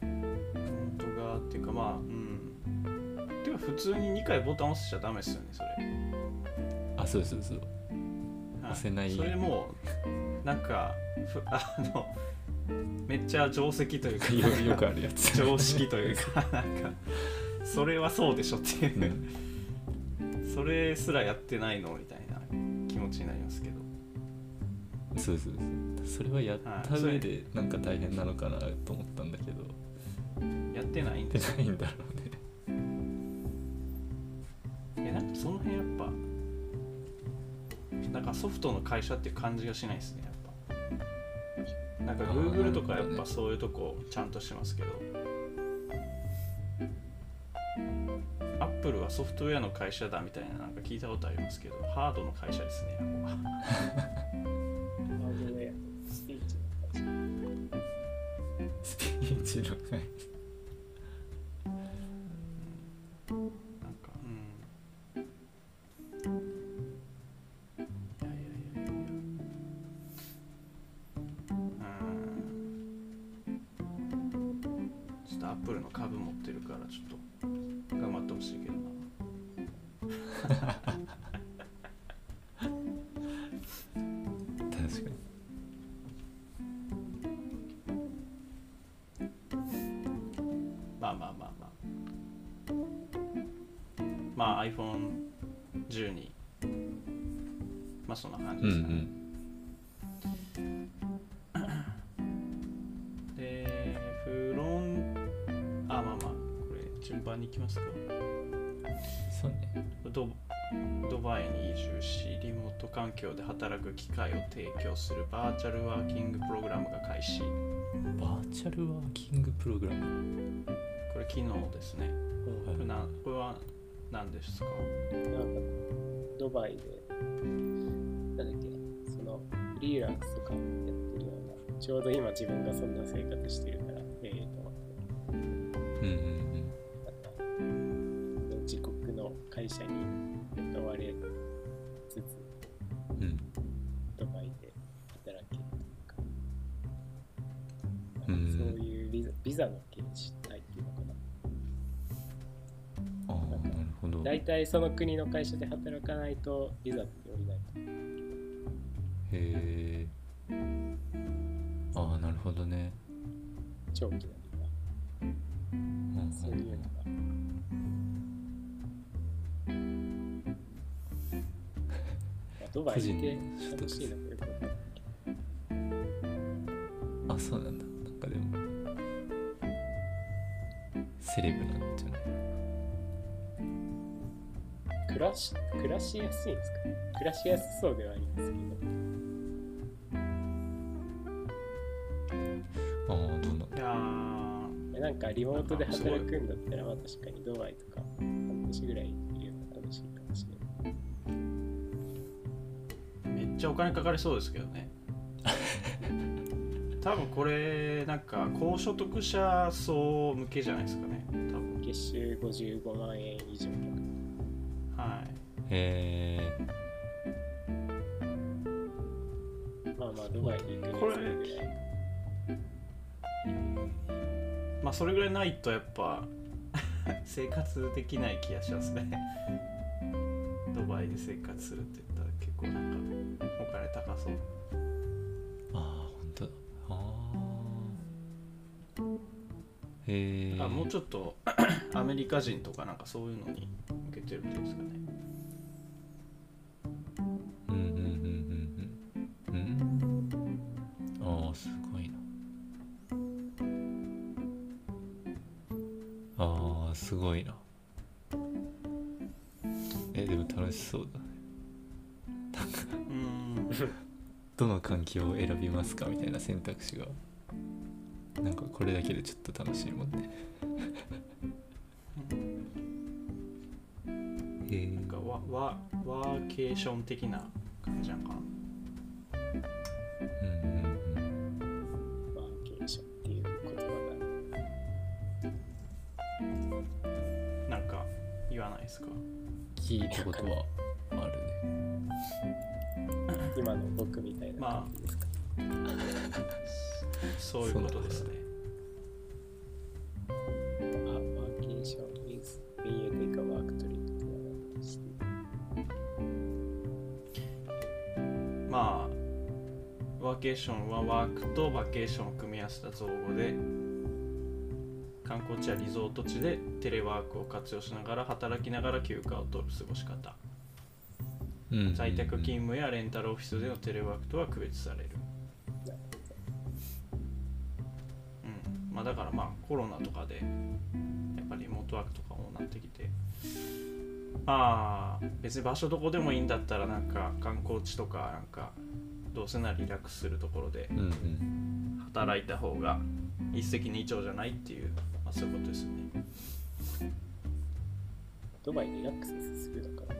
Speaker 1: フロント側っていうかまあ普通に2回ボタン押しちゃダメですよねそれ。
Speaker 2: あそうそうそう
Speaker 1: はい。
Speaker 2: 押せない。
Speaker 1: それもうなんかふ *laughs* あのめっちゃ定石というか
Speaker 2: よよくあるやつ。
Speaker 1: 常識というか *laughs* なんかそれはそうでしょっていう。う、
Speaker 2: ん。
Speaker 1: それすらやってないのみたいな気持ちになりますけど。
Speaker 2: そうそうそうそれはやった上でなんか大変なのかなと思ったんだけど。
Speaker 1: やってないん
Speaker 2: やって
Speaker 1: で
Speaker 2: ないんだろう
Speaker 1: なんかソフトの会社って感じがしないですねやっぱ。なんか Google とかやっぱそういうとこちゃんとしてますけど。Apple はソフトウェアの会社だみたいななんか聞いたことありますけどハードの会社ですねきますか？
Speaker 2: そうね。
Speaker 1: ドドバイに移住しリモート環境で働く機会を提供するバーチャルワーキングプログラムが開始。
Speaker 2: バーチャルワーキングプログラム？
Speaker 1: これ昨日ですね。これなこれは何ですか？
Speaker 3: なんかドバイでなんだっけそのフリーランスとかやってるようなちょうど今自分がそんな生活してるザの形態っていうのかな。
Speaker 2: ああなるほど。
Speaker 3: 大体その国の会社で働かないとビザって降りないと。
Speaker 2: へえああなるほどね。
Speaker 3: 長期のビザ。そういうのが。*laughs* まあドバイって楽しいのかよくわかんない
Speaker 2: あそうなんだセレブなんじゃない？
Speaker 3: 暮らし暮らしやすいんですか？ね暮らしやすそうではありますけ
Speaker 2: ああどうな？んだ
Speaker 1: いやー。
Speaker 3: どなんかリモートで働くんだったらまあ確かにドバイとか半年ぐらいいるのが楽しいかもしれない。
Speaker 1: めっちゃお金かかりそうですけどね。*laughs* 多分これなんか高所得者層向けじゃないですかね
Speaker 3: 月収55万円以上。
Speaker 1: はい。
Speaker 2: へえ
Speaker 3: まあまあドバイに行く
Speaker 1: これ
Speaker 3: それぐらい
Speaker 1: まあそれぐらいないとやっぱ *laughs* 生活できない気がしますね。ドバイで生活するって言ったら結構なんかお金高そう。
Speaker 2: ああ本当だああへえ
Speaker 1: あもうちょっと *clears throat* アメリカ人とかなんかそういうのに向けてるんですかね。
Speaker 2: うんうんうんうんうんうん。ああすごいな。ああすごいな。えでも楽しそうだね。
Speaker 1: うん。*laughs*
Speaker 2: どの環境を選びますかみたいな選択肢がなんかこれだけでちょっと楽しいもんね。
Speaker 1: なんかワワワーケーション的な感じなんかな。
Speaker 2: うんうんうん。
Speaker 3: ワーケーションっていう言葉
Speaker 1: なんか言わないですか？
Speaker 2: 聞いたことはあるね。
Speaker 3: が *laughs* 今の僕みたいな感じですか、*laughs*
Speaker 1: そういうことですね。まあワーケーションはワークとバケーションを組み合わせた造語で観光地やリゾート地でテレワークを活用しながら働きながら休暇を取る過ごし方。
Speaker 2: うんうんうん。
Speaker 1: 在宅勤務やレンタルオフィスでのテレワークとは区別される、まあ、だからまあコロナとかでやっぱりリモートワークとかもなってきてまあ別に場所どこでもいいんだったらなんか観光地とかなんかどうせならリラックスするところで働いた方が一石二鳥じゃないっていう、まあ、そういうことですよね。
Speaker 3: ドバイリラックスするのか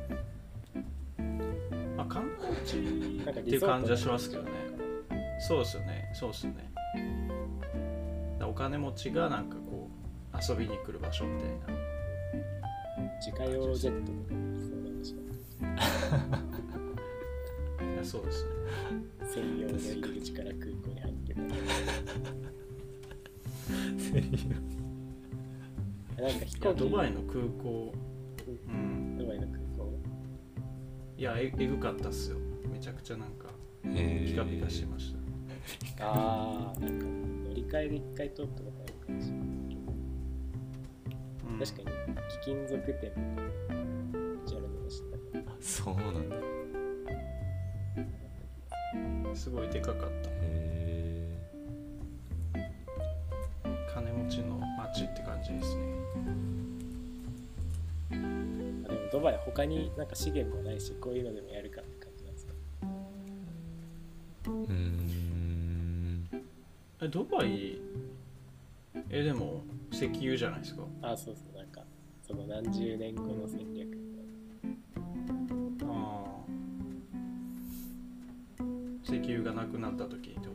Speaker 1: まあ観光地
Speaker 3: ななんか
Speaker 1: っていう感じはしますけどね。そうですよね。そうですよねだからお金持ちがなんかこう遊びに来る場所みたいな。
Speaker 3: な自家用ジェットとかそうなんで
Speaker 1: すね。
Speaker 3: 専用の入り口から空港に入ってるなんか飛行機
Speaker 1: ドバイの空港？うん
Speaker 3: ドバイの空港。
Speaker 1: いやええぐかったっすよ。めちゃくちゃなんかピカピカしてました、
Speaker 3: ああなんか乗り換えで一回通ったことあるかもしれない
Speaker 1: うん。
Speaker 3: 確かに貴金属店ジャルの知った
Speaker 2: あそうなんだ。へ
Speaker 1: すごいでかかった。
Speaker 2: え
Speaker 1: 金持ちの街って感じですね。
Speaker 3: ドバイ他になんか資源もないしこういうのでもやるかって感じなんですか？
Speaker 2: うーん
Speaker 1: えドバイ？えでも石油じゃないですか。
Speaker 3: あそうそうなんかその何十年後の戦略。
Speaker 1: ああ石油がなくなった時ってこ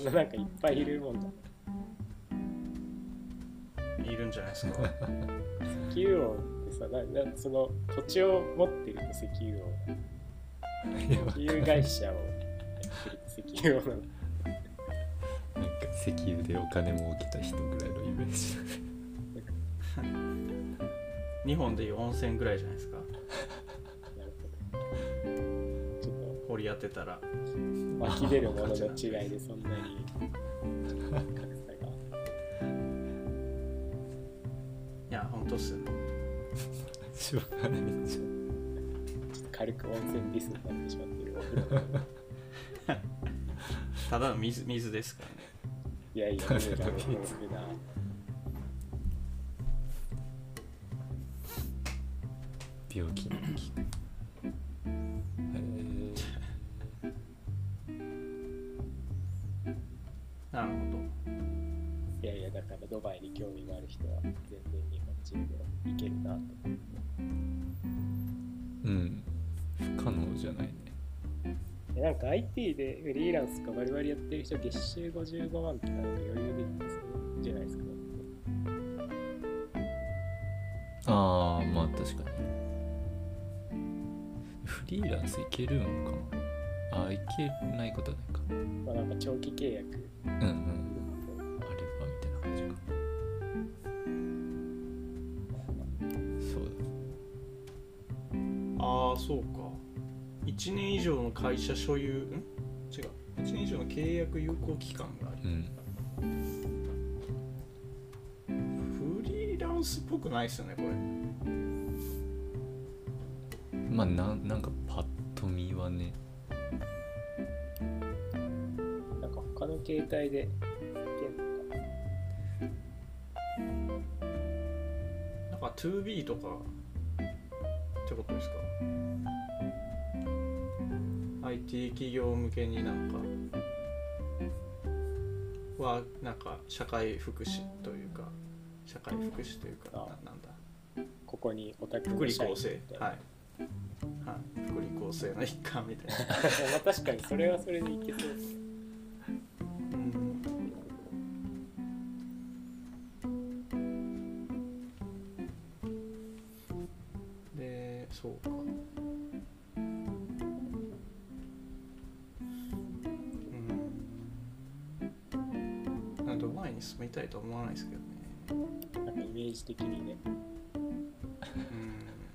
Speaker 1: んな
Speaker 3: なんかいっぱいいるもんだ。
Speaker 1: いるんじゃないですか。
Speaker 3: 石油王ってさななその土地を持ってると石油王。石油会社をやってると石油王なの
Speaker 2: なんか石油でお金儲けた人ぐらいのイメージ。だ *laughs* ね
Speaker 1: 日本でいう温泉ぐらいじゃないです
Speaker 3: ょっ
Speaker 1: てたら。
Speaker 3: と湧き出るものの違いでそんなに。
Speaker 1: いや本当っすよ。ね
Speaker 2: しょうがないじ
Speaker 3: ちょっと軽く温泉ディスになってしまっている。
Speaker 1: ただの水水ですからね。
Speaker 3: いやいや、
Speaker 2: 病気に
Speaker 3: 興味がある人は全然日本人で行けるなと。
Speaker 2: ーうん不可能じゃないね
Speaker 3: えなんか IT でフリーランスかバリバリやってる人月収55万とかなんか余裕でいいんですじゃないですか。
Speaker 2: ああまあ確かにフリーランスいけるんかなあいけないことはないか
Speaker 3: まあなんか長期契約
Speaker 2: うんうんあればみたいな感じか
Speaker 1: ああそうか。1年以上の会社所有ん？違う。1年以上の契約有効期間がある。
Speaker 2: うん。
Speaker 1: フリーランスっぽくないですよねこれ。
Speaker 2: まあななんかパッと見はね。
Speaker 3: なんか他の携帯で
Speaker 1: なんか 2B とかってことですか？IT 企業向けになんかはなんか社会福祉というか社会福祉というか
Speaker 3: あ。
Speaker 1: ななんだ？
Speaker 3: ここにオタク
Speaker 1: 福利厚生。はい、はい、福利厚生の一環みたいな。*laughs*
Speaker 3: まあ確かにそれはそれでいけそうです
Speaker 1: そうか。うん。なんかドバイに住みたいとは思わないですけどね。
Speaker 3: なんかイメージ的にね、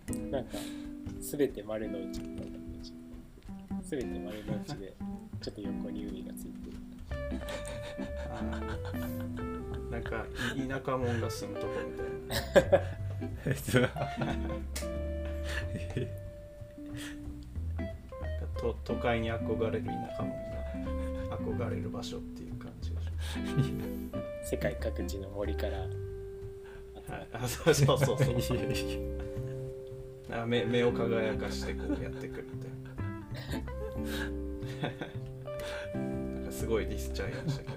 Speaker 1: うん。
Speaker 3: なんか全て丸の内みたいなイメージ。全て丸の内でちょっと横に海がついてる。
Speaker 1: なんかい田舎者が住むとこみたいな。なんか *laughs* と都会に憧れる田舎者が憧れる場所っていう感じでし
Speaker 3: 世界各地の森から。
Speaker 1: ょ、はい、あそうそうそうそう。目目を輝かしてこうやってくるみたいな。*laughs* なんかすごいディスっちゃいましたけど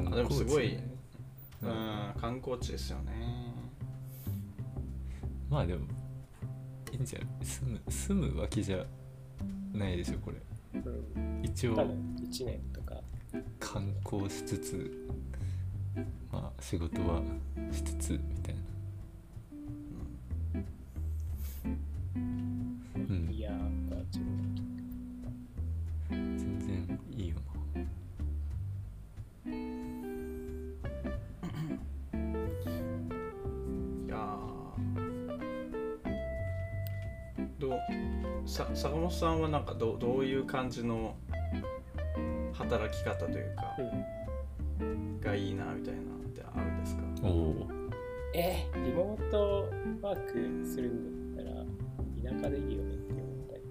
Speaker 2: まあ観光地。
Speaker 1: もすごい
Speaker 2: ね
Speaker 1: う
Speaker 2: うん
Speaker 1: ん観光地ですよね。
Speaker 2: まあでもいいんじゃない？住む住むわけじゃないでしょこれ。
Speaker 3: うん。
Speaker 2: 一応。
Speaker 3: 多分1年とか。
Speaker 2: 観光しつつまあ仕事はしつつみたいな。うん。
Speaker 3: いや
Speaker 2: 全然いいよ
Speaker 1: さ坂本さんはなんかどうどういう感じの働き方というか、がいいなみたいなのってあるんですか？
Speaker 3: えリモートワークするんだったら田舎でいいよねって思ったり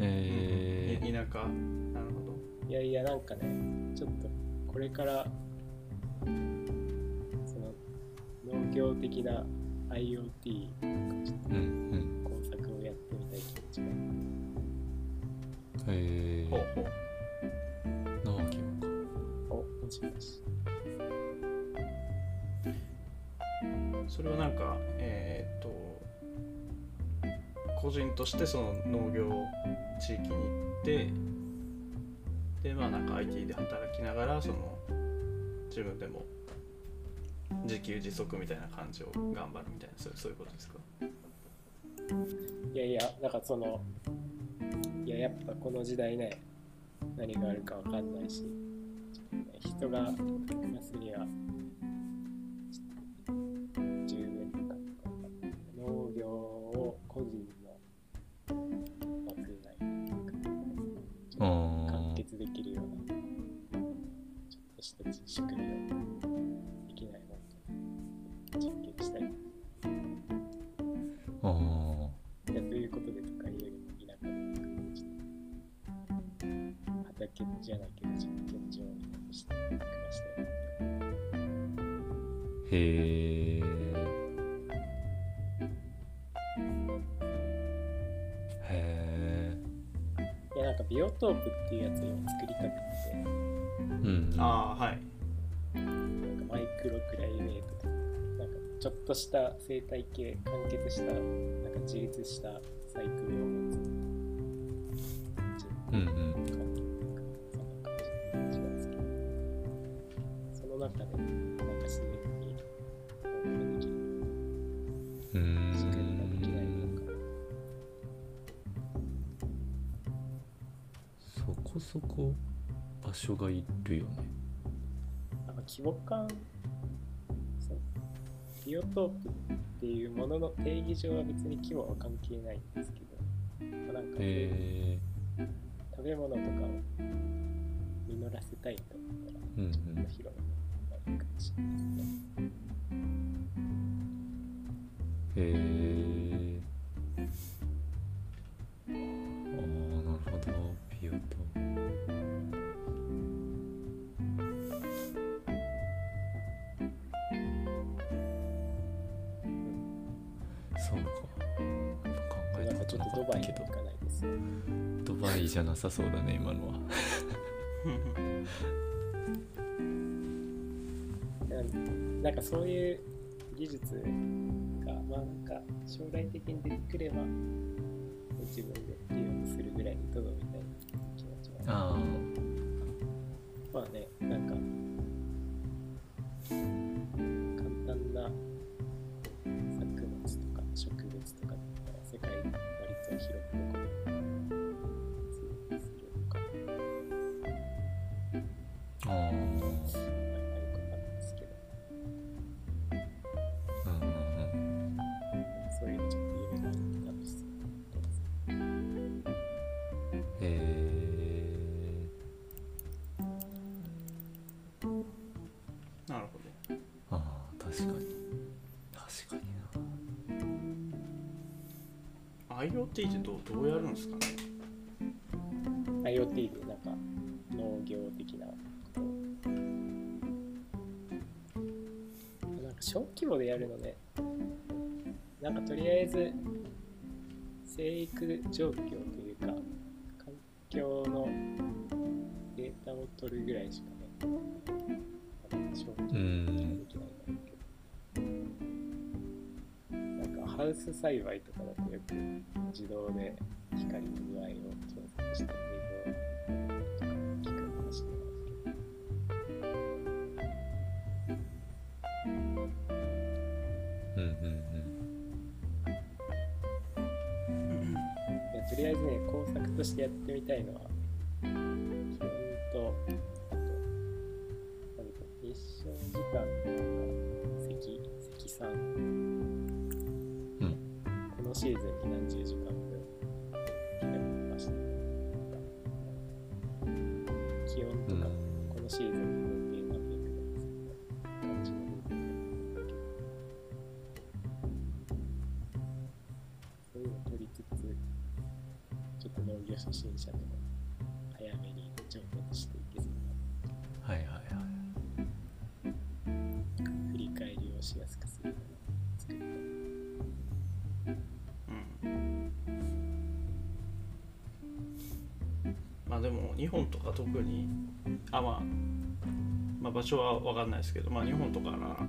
Speaker 2: え
Speaker 1: い田舎？なるほど。
Speaker 3: いやいやなんかねちょっとこれからその農業的な IoT とかちょっ
Speaker 2: ー、うんうん
Speaker 3: をやってみたい気持ちが
Speaker 2: え
Speaker 1: ほうほう。
Speaker 2: ー、農業か
Speaker 3: おもしもし
Speaker 1: それはなんかえーっと個人としてその農業地域に行ってでまあなんか IT で働きながらその自分でも自給自足みたいな感じを頑張るみたいなそうそういうことですか？
Speaker 3: いやいやだからそのいややっぱこの時代ね何があるかわかんないし人が暮らすには十分かどうか農業を個人の枠内完結できるようなちょっとした仕組みをっと畑じゃない。けど実験場にして暮らしたい
Speaker 2: へえへえ
Speaker 3: いやなんかビオトープっていうやつを今作りたくて
Speaker 2: うん
Speaker 1: ああはい
Speaker 3: なんかマイクロクライメートとかなんかちょっとした生態系完結したなんか自立したサイクルを持つ。
Speaker 2: うんうん
Speaker 3: がい
Speaker 2: るよね。
Speaker 3: なんか規模感ビオトープっていうものの定義上は別に規模は関係ないんですけど、まあ、なんか
Speaker 2: へえ。
Speaker 3: 食べ物とかを実らせたいんだったら
Speaker 2: うんうん。
Speaker 3: ちょっと広いのがいいかもしれないですね。
Speaker 2: へえじゃなさそうだね今のは。*laughs*
Speaker 3: なんかそういう技術が、まあなんか将来的に出てくれば、自分で利用するぐらいにとどめたいな気持ちは。
Speaker 2: あ
Speaker 3: まあね、
Speaker 1: IoT ってどうどうやるんですかね
Speaker 3: ？IoT でなんか農業的な。ことをなんか小規模でやるのね。なんかとりあえず生育状況というか環境のデータを取るぐらいしかねなんか小規模できないんだけど。なんかハウス栽培とか自動で光の具合を調節して水をとか聞く話なんですけど。
Speaker 2: うんうん。
Speaker 3: いやとりあえずね工作としてやってみたいのは農業初心者でも早めに上手にしていけそうな。
Speaker 2: はいはいはい
Speaker 3: 振り返りをしやすくするような作り
Speaker 1: うん。まあでも日本とか特にあ、まあ、まあ場所は分かんないですけど、まあ、日本とかな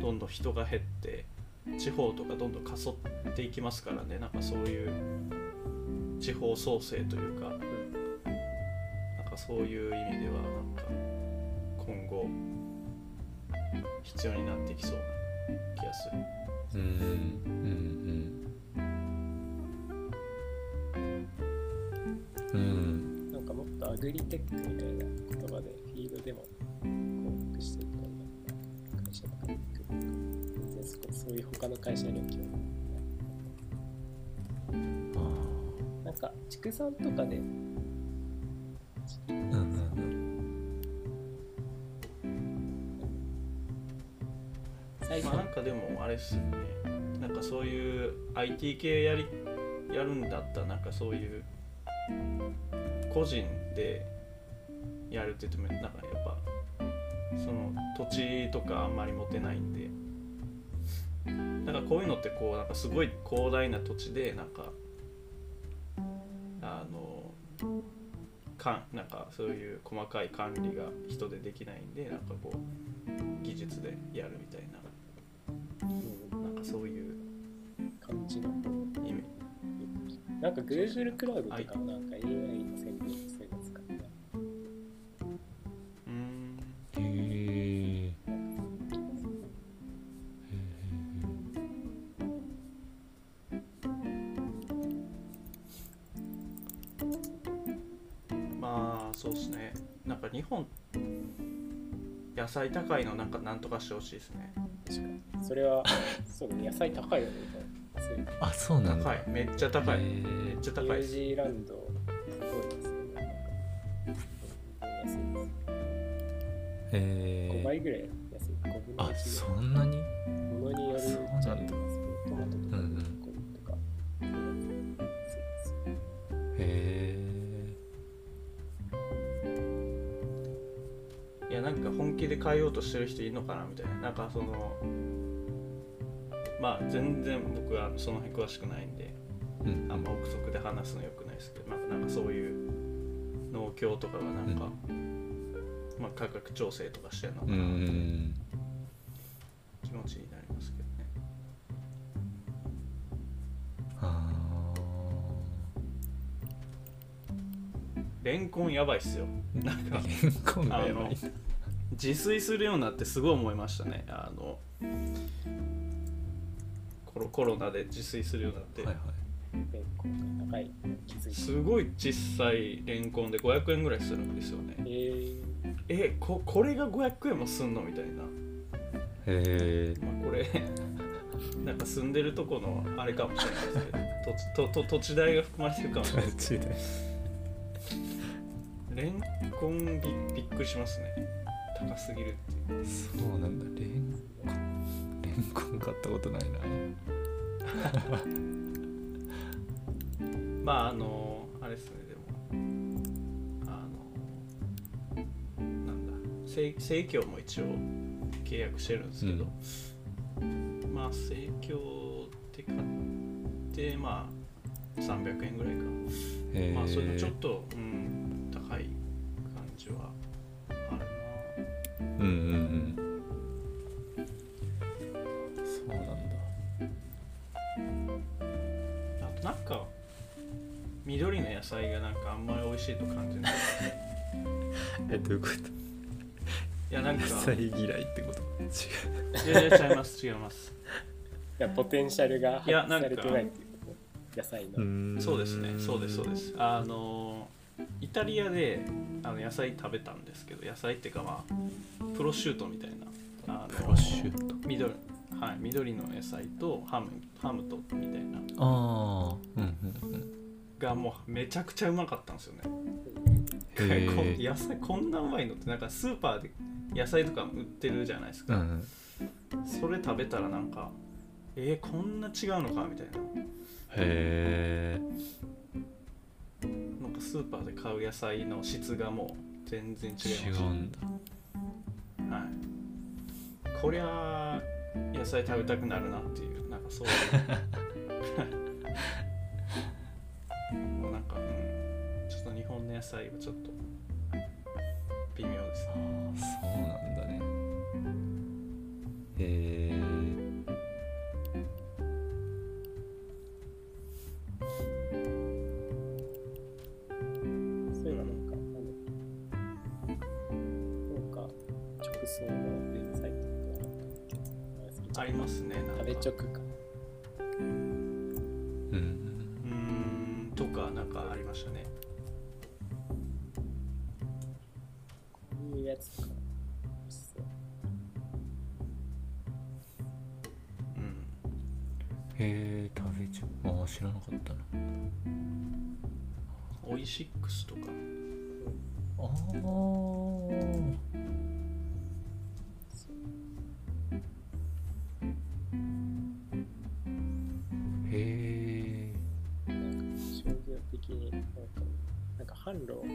Speaker 1: どんどん人が減って地方とかどんどんかそっていきますからね。なんかそういう地方創生というかなんかそういう意味ではなんか今後必要になってきそうな気がする。
Speaker 2: うんうんうんうん。
Speaker 3: なんかもっとアグリテックみたいな言葉でフィードでも広告していくような会社とかに行く。とか全然そこそういう他の会社には興味畜産とかで。
Speaker 2: ーうんうん。
Speaker 3: 最初。
Speaker 1: まあなんかでもあれっすよねなんかそういう IT 系やりやるんだったらなんかそういう個人でやるって言ってもなんかやっぱその土地とかあんまり持てないんで。なんかこういうのってこうなんかすごい広大な土地でなんかかんなんかそういう細かい管理が人でできないんでなんかこう技術でやるみたいな。
Speaker 3: うん。
Speaker 1: なんかそういう
Speaker 3: 感じの
Speaker 1: 意味
Speaker 3: なんか Google クラウドとかはなんか AI
Speaker 1: 菜高いのなんかなんとかしてほしいですね。
Speaker 3: 確かに。それはそうね野菜高いよねみたいな。
Speaker 2: あそうなんだ。
Speaker 1: 高い。めっちゃ高い。
Speaker 2: へ
Speaker 1: め
Speaker 2: ー
Speaker 1: っちゃ
Speaker 3: ニュージーランドすごいですよねです。5
Speaker 2: へえ
Speaker 3: 倍ぐらい安い。5分の1
Speaker 2: あ
Speaker 3: ぐらい。
Speaker 2: そんなに？
Speaker 1: 変えようとしてる人いるのかなみたいな。なんかそのまあ全然僕はその辺詳しくないんで
Speaker 2: うん。
Speaker 1: あんま憶測で話すのよくないですけど、まあ、なんかそういう農協とかがなんか、まあ、価格調整とかしてるのか
Speaker 2: う
Speaker 1: なって
Speaker 2: ん。
Speaker 1: 気持ちになりますけどね。
Speaker 2: あ
Speaker 1: レンコンやばいっすよ。なんか
Speaker 2: ーレンコンがやばい
Speaker 1: 自炊するようになってすごい思いましたね。あのコロコロナで自炊するようになって、
Speaker 2: はいはい。
Speaker 1: すごい小さいレンコンで500円ぐらいするんですよね。
Speaker 3: えー、
Speaker 1: えここれが500円もすんの？みたいな。
Speaker 2: へえ
Speaker 1: まあ、これ *laughs* なんか住んでるとこのあれかもしれないですけど土地代が含まれてるかもしれないですけどレンコンびびっくりしますね高すぎるって
Speaker 2: そうなんだ。レンコンレンコン買ったことないな。*laughs*
Speaker 1: まああのあれですね。でもあのなんだ生生協も一応契約してるんですけど、まあ生協って買ってまあ300円ぐらいか。まあそれでちょっと、うん、
Speaker 2: うんうん。うんそうなんだ。
Speaker 1: あとなんか緑の野菜がなんかあんまり美味しいと感じない。*laughs*
Speaker 2: えどういうこと？
Speaker 1: いやなんか。
Speaker 2: 野菜嫌いってこと？違
Speaker 1: いやいや違います。違います
Speaker 3: いやポテンシャルが発
Speaker 1: いやなんか
Speaker 3: 揮されてないっていうこと？野菜の、
Speaker 2: う
Speaker 1: そうですね。そうですそうです。あのイタリアであの野菜食べたんですけど野菜っていうかまあプロシュートみたいなあの
Speaker 2: プロシュート。
Speaker 1: 緑はい、緑の野菜とハムハムとみたいな。
Speaker 2: ああうんうんうん。
Speaker 1: がもうめちゃくちゃうまかったんですよね。野菜こんなうまいのってなんかスーパーで野菜とか売ってるじゃないですか、
Speaker 2: うん
Speaker 1: それ食べたらなんかえー、こんな違うのかみたいな。
Speaker 2: へえ
Speaker 1: なんかスーパーで買う野菜の質がもう全然違います。
Speaker 2: 違うんだ。
Speaker 1: はい、こりゃ野菜食べたくなるなっていうなんかそういう。も *laughs* うなんか、うん、ちょっと日本の野菜はちょっと微妙です
Speaker 2: あ
Speaker 1: ね。
Speaker 2: あそうなんだね。へえ
Speaker 3: そ
Speaker 1: りますねなんか。
Speaker 3: 食べ直か。
Speaker 2: うん。
Speaker 1: うーん。とかなんかありましたね。
Speaker 3: こういうやつとか、
Speaker 2: へえ食べちゃう。ああ知らなかったな。
Speaker 1: オイシックスとか。
Speaker 2: ああ
Speaker 3: 業的になんか、なんか販路を
Speaker 2: う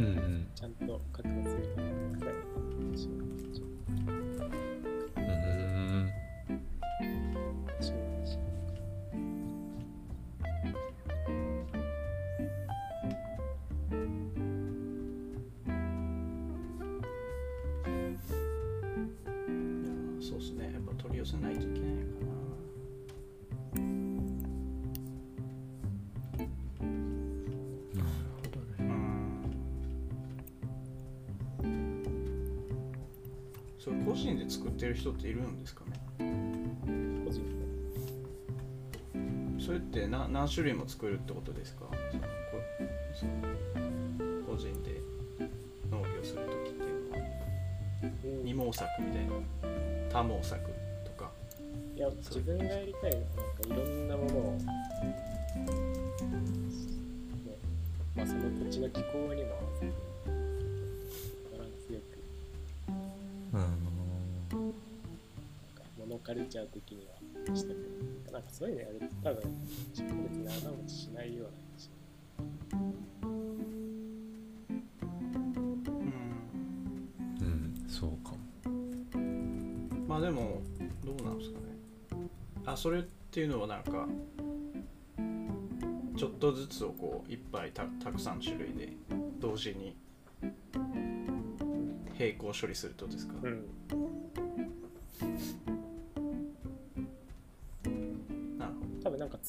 Speaker 2: んうん。
Speaker 3: ちゃんと確保するために使えるし
Speaker 2: うん
Speaker 1: 個人で作ってる人っているんですかね？
Speaker 3: 個人
Speaker 1: それってな何種類も作るってことですか？そのその個人で農業する時っていうのは。二毛作みたいな。多毛作とか。
Speaker 3: いや自分がやりたいのはなんかいろんなものを、ねまあ、その土地の気候にもカルチャー的には。したくないなんかそういうのやると多分自分別に長持ちしないような気が
Speaker 1: うん。
Speaker 2: うんそうかも。
Speaker 1: まあでもどうなんですかね。あそれっていうのはなんかちょっとずつをこういっぱいたたくさん種類で同時に並行処理するとですか、
Speaker 3: うん。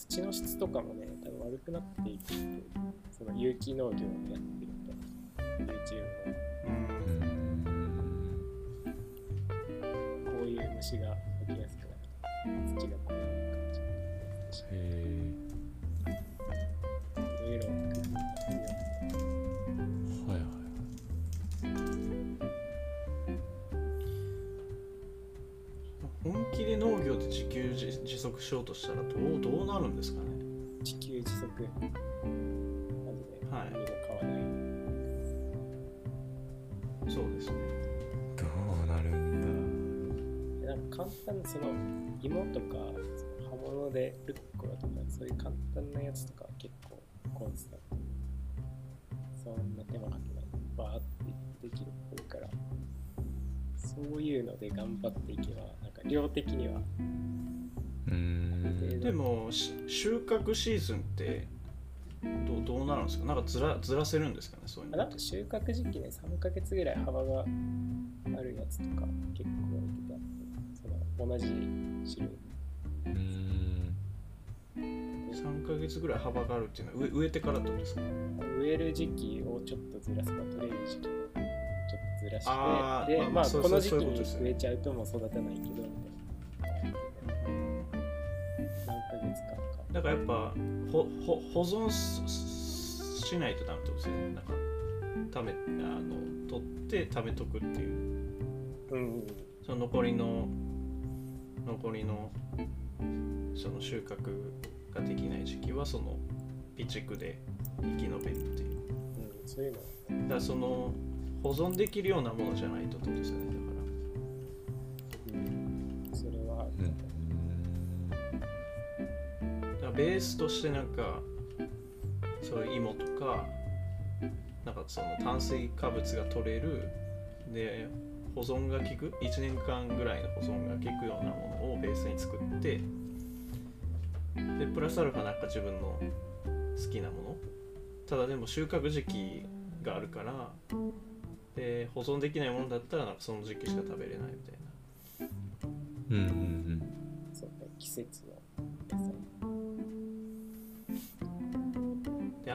Speaker 3: 土の質とかもね多分悪くなっていくとその有機農業をやってるみたいな YouTube し
Speaker 1: ようとしたらどうどうなるんですかね。
Speaker 3: 自給自足。マジで。
Speaker 1: はい。
Speaker 3: 何も買わない。
Speaker 1: そうですね。
Speaker 2: どうなるん
Speaker 3: でなんか簡単なその芋とかその葉物でルッコラとかそういう簡単なやつとかは結構コンスタント。にそんな手間かけない。バーってできるっぽいから。そういうので頑張っていけばなんか量的には
Speaker 2: だうーん。
Speaker 1: でもし収穫シーズンってどうどうなるんですか？なんかずらずらせるんですかね？そういう
Speaker 3: あ
Speaker 1: の
Speaker 3: なんか収穫時期ね3ヶ月ぐらい幅があるやつとか結構置いてた。その同じ種類。
Speaker 2: うーん
Speaker 1: 3ヶ月ぐらい幅があるっていうのは植えてからってことですか？
Speaker 3: 植える時期をちょっとずらすか取れる時期をちょっとずらしてで、まあ、
Speaker 1: まあ
Speaker 3: この時期に植えちゃうともう育たないけどみたいなか
Speaker 1: だからやっぱほほ保存ししないとダメってことですよね。なんかためあの取って食べとくっていう。
Speaker 3: うん。うん
Speaker 1: その残りの残りのその収穫ができない時期はその備蓄で生き延べるっていう。
Speaker 3: うん、そういうの。
Speaker 1: だからその保存できるようなものじゃないとってことですよね。
Speaker 3: うん、それは、
Speaker 2: うん。
Speaker 1: だからベースとしてなんかそういう芋とかなんかその炭水化物が取れるで保存が効く1年間ぐらいの保存が効くようなものをベースに作ってでプラスアルファなんか自分の好きなもの。ただでも収穫時期があるからで保存できないものだったらなんかその時期しか食べれないみたいな。
Speaker 2: うんうん。
Speaker 3: そうね、季節の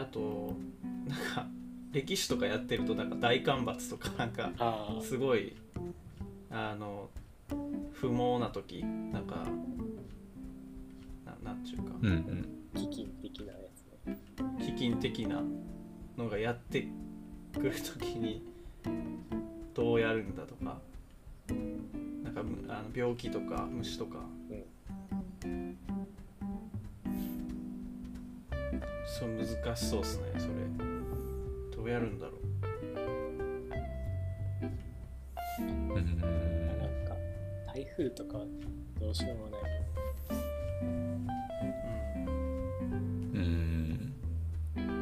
Speaker 1: となんか歴史とかやってるとなんか大干ばつとかなんか
Speaker 3: あ
Speaker 1: すごいあの不毛な時なんかななんちゅうか。
Speaker 2: うんうん。
Speaker 3: あ、飢饉的なやつね。
Speaker 1: 飢饉的なのがやってくる時にどうやるんだとか。なんかむあの病気とか虫とか、そう難しそうですねそれ。どうやるんだろ
Speaker 2: う。んうん。
Speaker 3: なんか、台風とかはどうしようもない。け
Speaker 1: う、うん。
Speaker 2: うん。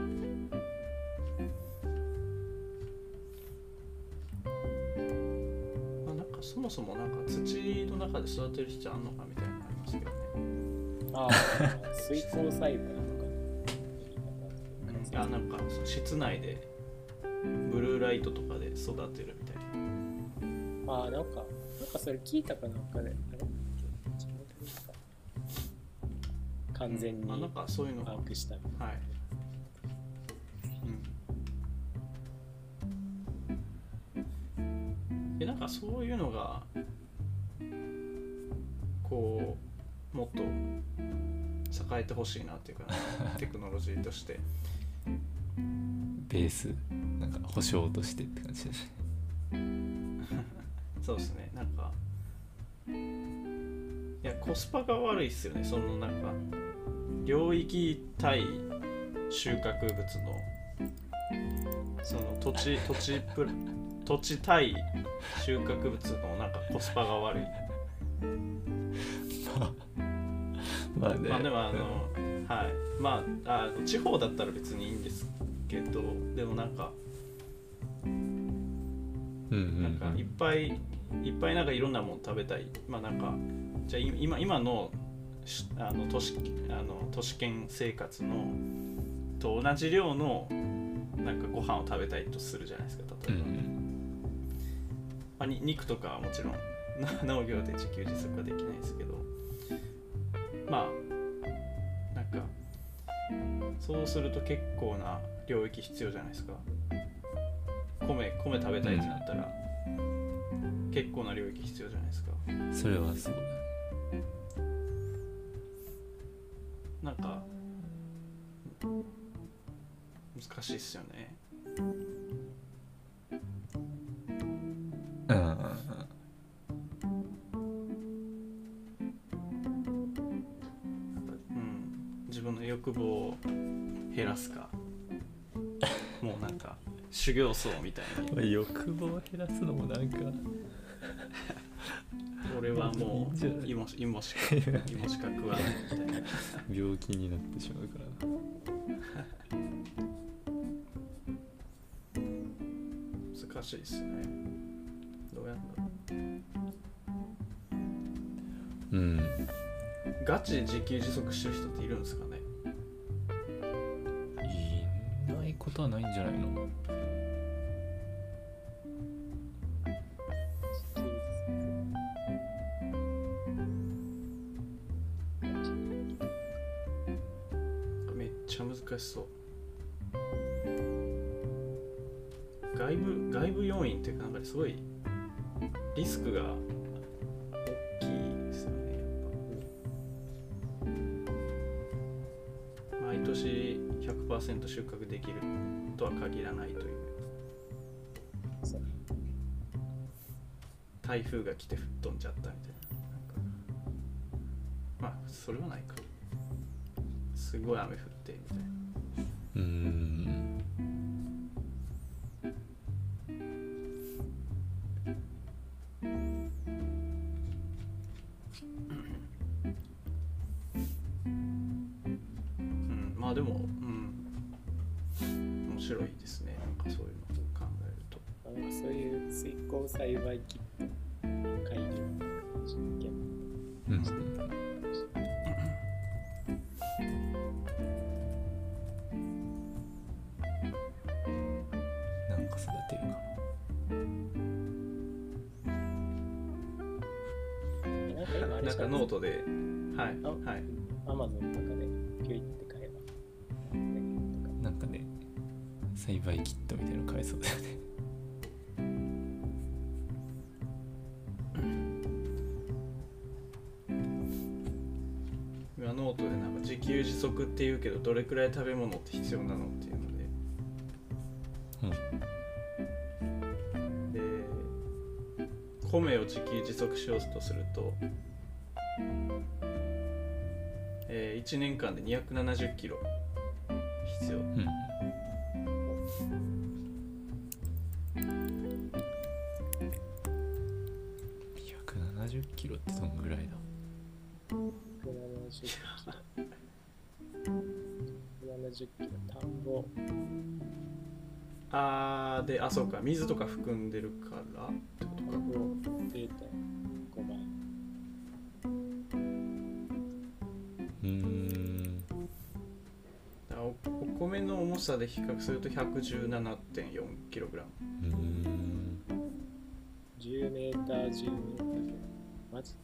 Speaker 1: まあ、なんかそもそもなんか土の中で育てる必要あんのかみたいなのありますけどね、
Speaker 3: ど。ああ、水耕栽培
Speaker 1: あなんか室内でブルーライトとかで育てるみたいな。
Speaker 3: ああ、なんか、なんかそれ聞いたかなんかで、あれ？地元でか完全に
Speaker 1: あなんかそういうの。が
Speaker 3: 把握したみたい
Speaker 1: はい、うん、でなんかそういうのがこうもっと栄えてほしいなっていうかテクノロジーとして
Speaker 2: ベースなんか保証としてって感じですね
Speaker 1: そうですね。なんかいやコスパが悪いっすよね。そのなんか領域対収穫物のその土地 *laughs* 土地プラ土地対収穫物のなんかコスパが悪い。*laughs*
Speaker 2: まあね。
Speaker 1: まあでもあのはい。まああ地方だったら別にいいんですけどでもなんか
Speaker 2: うんうん
Speaker 1: なんかいっぱいいっぱいなんかいろんなもの食べたい。まあなんかじゃ今今のしあの都市あの都市圏生活のと同じ量のなんかご飯を食べたいとするじゃないですか
Speaker 2: うん
Speaker 1: 例えば、まあ、に肉とかはもちろんな農業で自給自足はできないですけど。まあか。そうすると結構な領域必要じゃないですか。米米食べたいってなったら、結構な領域必要じゃないですか。
Speaker 2: うんそれはそう
Speaker 1: なんか難しいっすよね。
Speaker 2: だうんうんうん
Speaker 1: 分の欲望を減らすか。もうなんか修行僧みたいに
Speaker 2: まあ欲望を減らすのもなんか。
Speaker 1: 俺はもう芋し芋しか芋しか食わないみたいな。
Speaker 2: 病気になってしまうから。な
Speaker 1: 難しいっすね。どうやんだろ
Speaker 2: うん。
Speaker 1: うガチで自給自足してる人っているんですかね？
Speaker 2: いないことはないんじゃないの？
Speaker 1: めっちゃ難しそう。外部外部要因っていうかなんかすごいリスクが100%収穫できるとは限らないとい
Speaker 3: う。
Speaker 1: 台風が来て吹っ飛んじゃったみたいな。なんかそれはないか。すごい雨降る。
Speaker 3: 栽培キット
Speaker 2: みたいなの買えそうだよね。
Speaker 1: 今ノートでなんか自給自足っていうけどどれくらい食べ物って必要なのっていうので。で米を自給自足しようとすると、え1年間で270キロ必要。
Speaker 2: うん
Speaker 1: あーであそうか水とか含んでるからってことか。
Speaker 3: 田んぼ0.5倍
Speaker 2: うーん
Speaker 1: おお米の重さで比較すると 117.4kg
Speaker 2: うーん
Speaker 3: 10メーター10メーターけど。マジ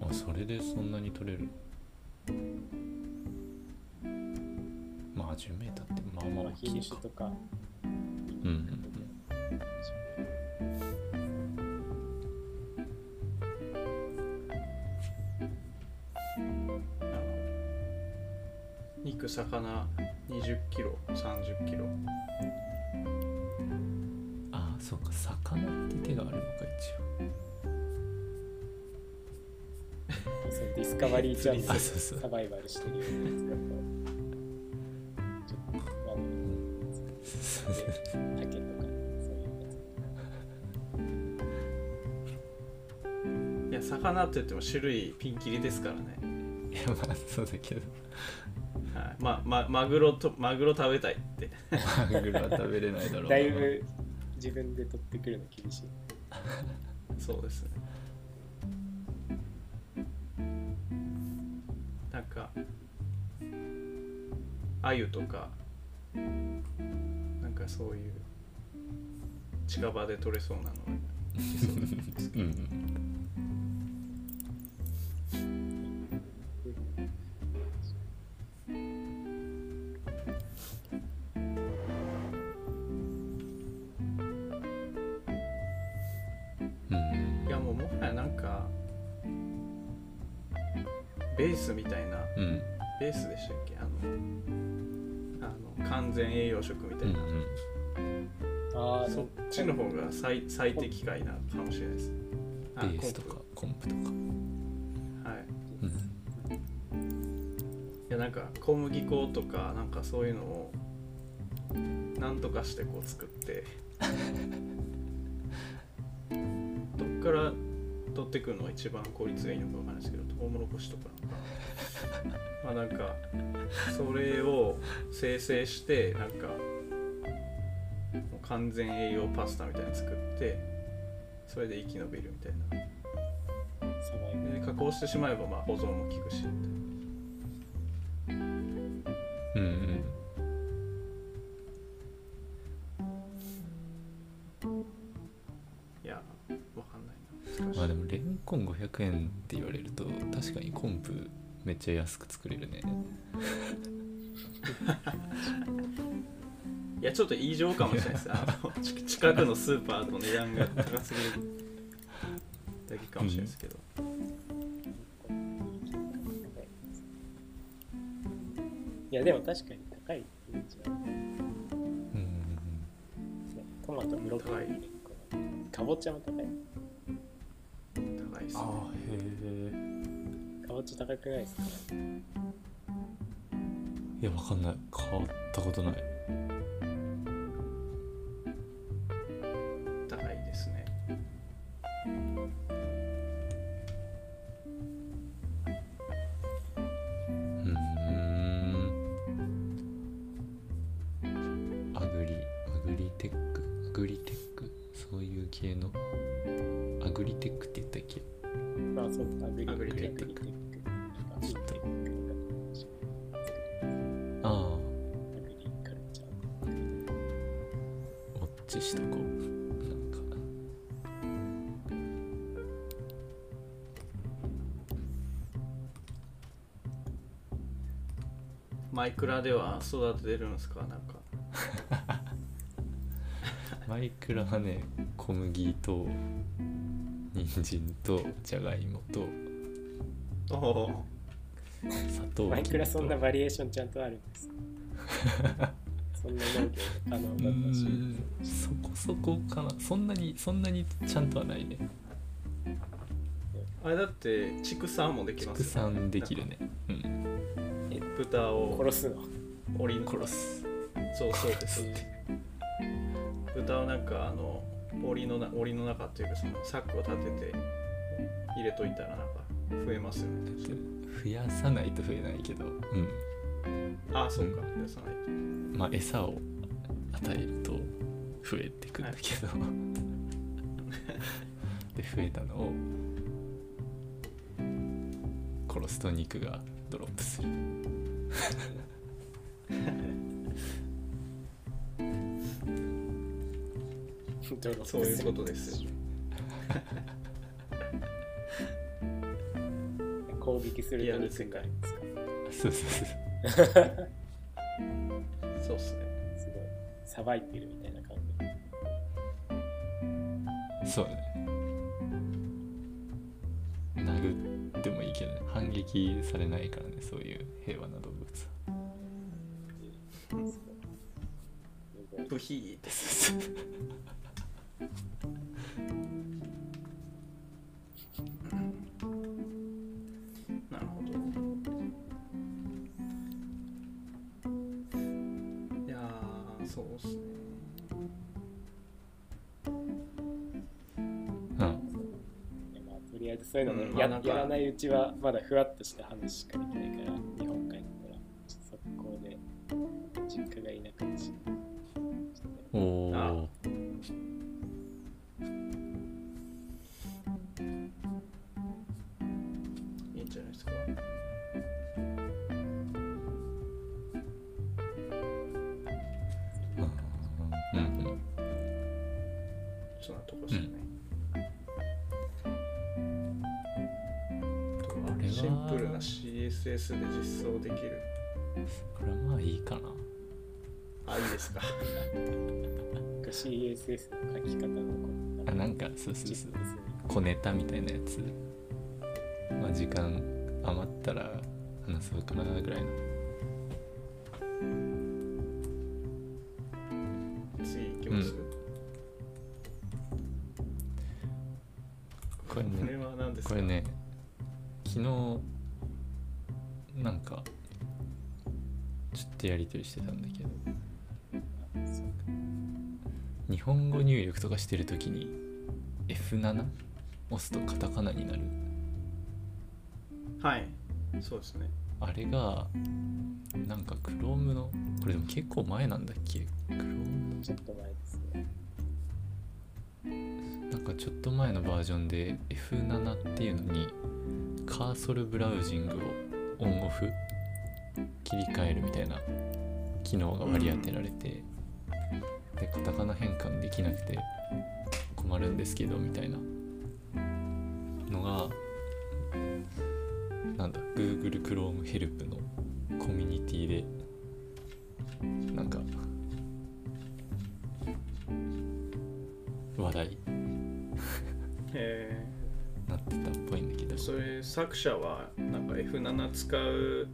Speaker 2: あそれでそんなに取れるまあ 10m ってまあまあ大きいか。
Speaker 3: 種とか。
Speaker 2: うんうん
Speaker 1: あの肉魚 20kg30kg
Speaker 2: ああそうか。魚って手があるのか
Speaker 3: そのディスカバリーチャン
Speaker 2: あそうそう。
Speaker 3: スサバイバルしてるようなやつだと竹とかそういうやつ
Speaker 1: いや魚って言っても種類ピンキリですからね、
Speaker 2: いやまあそうだけど。
Speaker 1: はい、ままマグロとマグロ食べたいって。
Speaker 2: マグロは食べれないだろうな。
Speaker 3: だいぶ自分で取ってくるの厳しい。*laughs*
Speaker 1: そうですね。なんか鮎とかなんかそういう近場で取れそうなのは
Speaker 2: うんうんうん。
Speaker 1: いやもうもはやなんかベースみたいな
Speaker 2: うん。
Speaker 1: ベースでしたっけ？あの完全栄養食みた
Speaker 2: うんう
Speaker 1: いな、
Speaker 2: ん。
Speaker 3: ああ
Speaker 1: そっちの方が最最適解なかもしれないです。あ
Speaker 2: ベースとかコンプ。とか
Speaker 1: コンプはい。
Speaker 2: うん。
Speaker 1: いやなんか小麦粉とかなんかそういうのをなんとかしてこう作って *laughs* どっから取ってくるのが一番効率がいいのかわかんないですけどトウモロコシとかなんかまあなんかそれを生成してなんかもう完全栄養パスタみたいなの作ってそれで生き延びるみたいな。加工してしまえばまあ保存も効くしみたいな。
Speaker 2: うんうん。
Speaker 1: いやわかんないな。難しい。
Speaker 2: まあでもレンコン500円って言われると確かにコンプめっちゃ安く作れるね。*laughs*
Speaker 1: いやちょっと異常かもしれないです。あのち *laughs* 近くのスーパーと値段が高すぎるだけかもしれないですけど、
Speaker 3: いやでも確かに高いイメージある。
Speaker 2: うん
Speaker 3: トマトブロッコリー。かぼちゃも高い。
Speaker 1: 高いです、ね、
Speaker 2: ああへえ
Speaker 3: カボチャ高くないですか？
Speaker 2: いやわかんない。変わったことない。
Speaker 1: 高いですね。
Speaker 2: うーん。アグリアグリテック？アグリテック？そういう系の？アグリテックって言ったっけ？
Speaker 3: まあそうアグリ
Speaker 1: アグリテッ
Speaker 3: クアグリテックアグリテック
Speaker 2: ああ。ォッチしとこう。なんか。
Speaker 1: マイクラでは育ててるんですか？なんか。*laughs*
Speaker 2: マイクラはね小麦と人参とじゃがいもと。
Speaker 1: おお
Speaker 2: 砂糖
Speaker 3: マイクラそんな
Speaker 2: バ
Speaker 3: バリエーションちゃんとあるんです *laughs* そんな農業可能
Speaker 2: う
Speaker 3: だったし。
Speaker 2: そこそこかな。そんなにそんなにちゃんとはないね。
Speaker 1: あれだって畜産もできます
Speaker 2: 畜
Speaker 1: よ、ね、
Speaker 2: 産できるね。うん。
Speaker 1: 豚を
Speaker 3: 殺すの？
Speaker 1: 檻
Speaker 2: 殺す。
Speaker 1: そうそうです。豚をなんかあの檻のな檻の中っていうかそのサックを立てて入れといたらなんか増えますよね
Speaker 2: 増やさないと増えないけどうん。
Speaker 1: ああそうか。増やさないと。
Speaker 2: まあ餌を与えると増えてくんだけど、*laughs* で増えたのを殺すと肉がドロップする。*laughs*
Speaker 1: そういうことですよ *laughs*
Speaker 3: 攻撃すると肉になるんですか
Speaker 2: そうそうそう
Speaker 1: そうっすね。
Speaker 3: すごい。さばいてるみたいな感じ。
Speaker 2: そうだね。殴ってもいいけどね反撃されないからねそういう平和な動物。は
Speaker 1: ブヒーってそうっすね。
Speaker 2: うん。
Speaker 3: いやまあ、とりあえずそういうのね、や
Speaker 1: うんまあ
Speaker 3: やらないうちはまだふわっとした話しかできないから日本帰ったらちょっと速攻で実家がいなくなるしちょっとね
Speaker 2: お
Speaker 1: あ
Speaker 2: お
Speaker 1: CSS で実装できる。
Speaker 2: これはまあいいかな。
Speaker 1: あいいですか。
Speaker 3: CSS の書き方のこ
Speaker 2: あなんかそうそうそう。小ネタみたいなやつまあ時間余ったら話そうかなぐらいの。
Speaker 1: 次いきます、
Speaker 2: これ
Speaker 1: これ
Speaker 2: ね
Speaker 1: は何ですか？
Speaker 2: これね。昨日なんかちょっとやり取りしてたんだけど。日本語入力とかしてるときに F7 押すとカタカナになる。
Speaker 1: はい。そうですね。
Speaker 2: あれがなんか Chrome のこれでも結構前なんだっけ？Chrome
Speaker 3: ちょっと前ですね。
Speaker 2: なんかちょっと前のバージョンで F7 っていうのにカーソルブラウジングをオンオフ切り替えるみたいな機能が割り当てられて、でカタカナ変換できなくて困るんですけどみたいなのがなんだ Google Chrome ヘルプのコミュニティでなんか話題
Speaker 1: え *laughs*
Speaker 2: なってたっぽいんだけど。
Speaker 1: ー、それ作者は F7 使う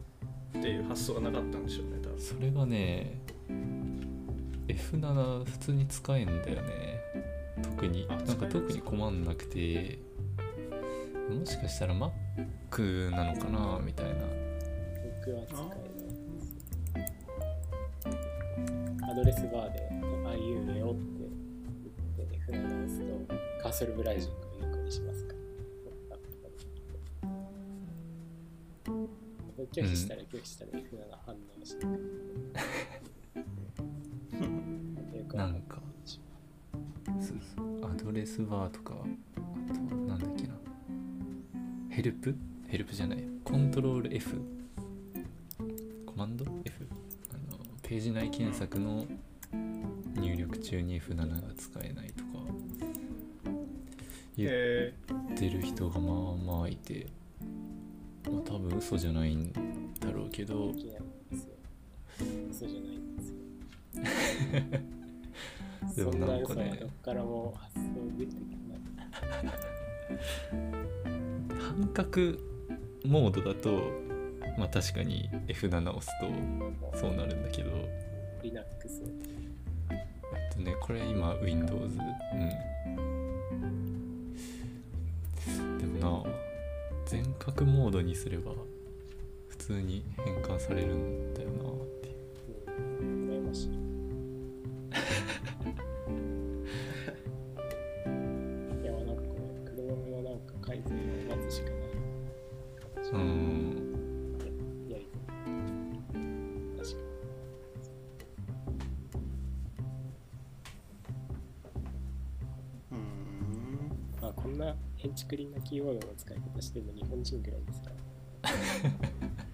Speaker 1: っていう発想がなかったんでしょうね多分。
Speaker 2: それがね F7 普通に使えんだよね。特に。
Speaker 1: あ
Speaker 2: なんか特に困んなくて。もしかしたら Mac なのかなみたいな。
Speaker 3: 僕は使えないアドレスバーで「あいうえお」って言って F などを押すとカーソルブラウジング拒否したら拒否したなど反応して *laughs*
Speaker 2: なんか。そうそう。アドレスバーとかあとなんだっけな。ヘルプ？ヘルプじゃない。コントロール F コマンド？F あのページ内検索の入力中に F7 が使えないとか。言
Speaker 1: え
Speaker 2: ってる人がまあまあいて、まあ、多分嘘じゃないんだけど。
Speaker 3: できないんですよ。嘘じゃないんですよ
Speaker 2: でも
Speaker 3: な
Speaker 2: なんかね
Speaker 3: どっからも発想出てきない
Speaker 2: 半角モードだとまあ確かに F7 押すとそうなるんだけど。
Speaker 3: Linux
Speaker 2: えっとねこれ今 Windows うん。でもな全角モードにすれば普通に変換されるんだよなっていう。
Speaker 3: ましいいやなん。かこれ Chrome のなんか改善を待つしかない形
Speaker 2: う
Speaker 3: で
Speaker 2: ん。
Speaker 3: やりたい確かにまあこんなヘンチクリンなキーボードの使い方してるの日本人ぐらいですから *laughs*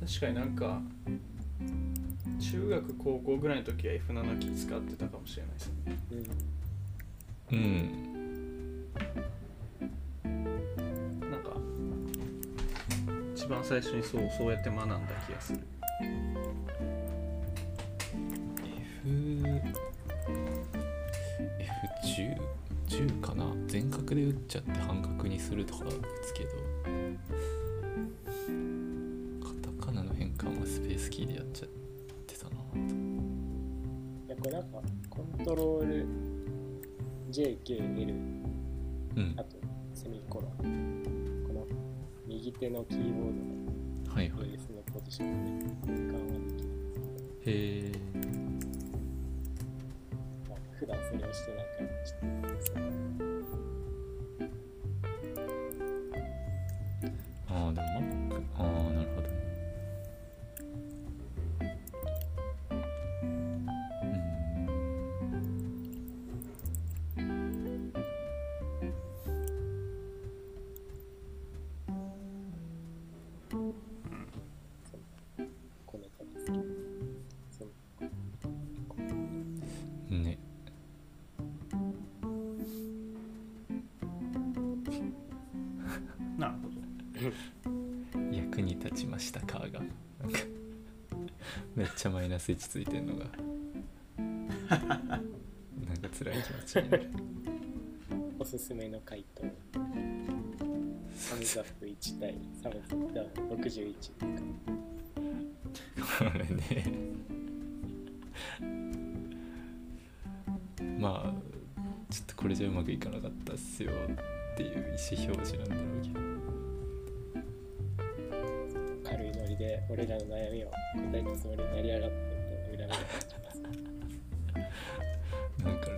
Speaker 1: 確かになんか中学高校ぐらいの時は F7 キー使ってたかもしれないですね。
Speaker 3: うん
Speaker 2: うん。
Speaker 1: なんか一番最初にそうそうやって学んだ気がする
Speaker 2: 打っちゃって半角にするとか打つけどカタカナの変換はスペースキーでやっちゃってたない
Speaker 3: やこれなんかコントロール JKL
Speaker 2: うん。
Speaker 3: あとセミコロン。この右手のキーボードの
Speaker 2: はいはい
Speaker 3: ベー。スのポジションで変換はできるんですけど
Speaker 2: へえ
Speaker 3: まあ、普段それをしてないからちょっと
Speaker 2: ああでも Mac あなしたかが。なんかめっちゃマイナス1ついてんのが。*laughs* なんか辛い気持ちになる。
Speaker 3: おすすめの回答。サムズアップ1対サムズダウン61とか。
Speaker 2: これね。まあちょっとこれじゃうまくいかなかったっすよっていう意思表示なんだろうけど
Speaker 3: で俺らの悩みを答えたつもりになりやがってみたいな恨み
Speaker 2: な。んかね、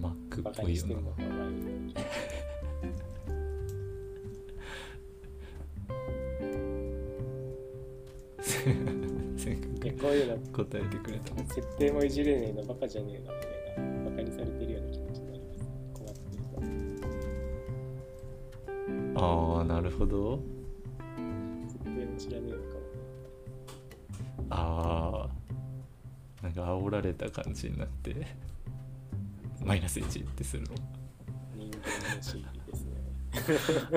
Speaker 2: まあ、Mac
Speaker 3: バカ
Speaker 2: っぽいよな
Speaker 3: こういうの
Speaker 2: 答えてくれたの
Speaker 3: 設定もいじれねえのバカじゃねえのみたいなバカにされてるような気持ちになります。困ってる人
Speaker 2: ああなるほど煽られた感じになってマイナス1ってするの。
Speaker 3: 人間の心理ですね。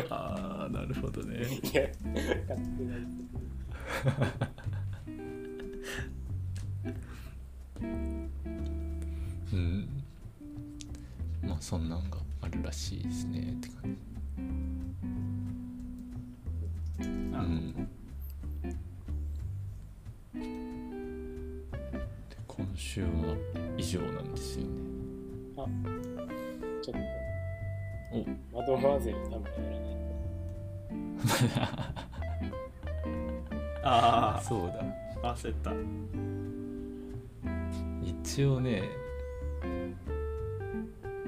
Speaker 2: ああなるほどね。
Speaker 3: いや勝手な
Speaker 2: うん。まあそんなんがあるらしいですねって感じ。うん週は以上なんですよね。
Speaker 3: ちょっ
Speaker 2: お
Speaker 3: と。窓マーゼル多分やらない。*laughs*
Speaker 1: あ
Speaker 2: そうだ。
Speaker 1: あ焦った。
Speaker 2: 一応ね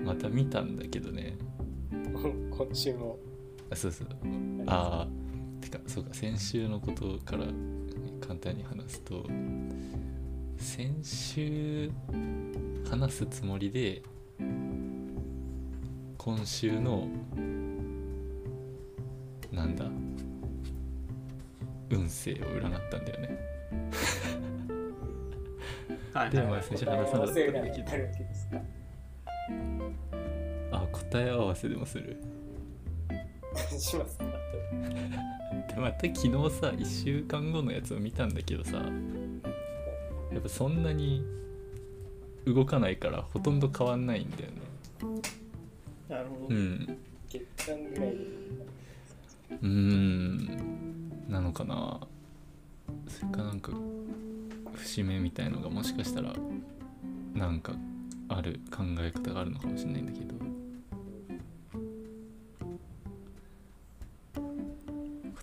Speaker 2: また見たんだけどね。
Speaker 3: と *laughs* 今週も。
Speaker 2: あそうそう。ああてかそうか先週のことから簡単に話すと先週話すつもりで今週のなんだ運勢を占ったんだよね。で *laughs* も
Speaker 1: はいはい。はい
Speaker 2: 先週話さなかったんだけど。あ答え合わせでもする？
Speaker 3: しますか？*laughs*
Speaker 2: でまた昨日さ1週間後のやつを見たんだけどさやっぱそんなに動かないからほとんど変わんないんだよね。
Speaker 1: なるほど、
Speaker 2: うん。
Speaker 3: 月間ぐらいで。
Speaker 2: うーん。なのかな。それかなんか節目みたいのがもしかしたらなんかある考え方があるのかもしれないんだけど。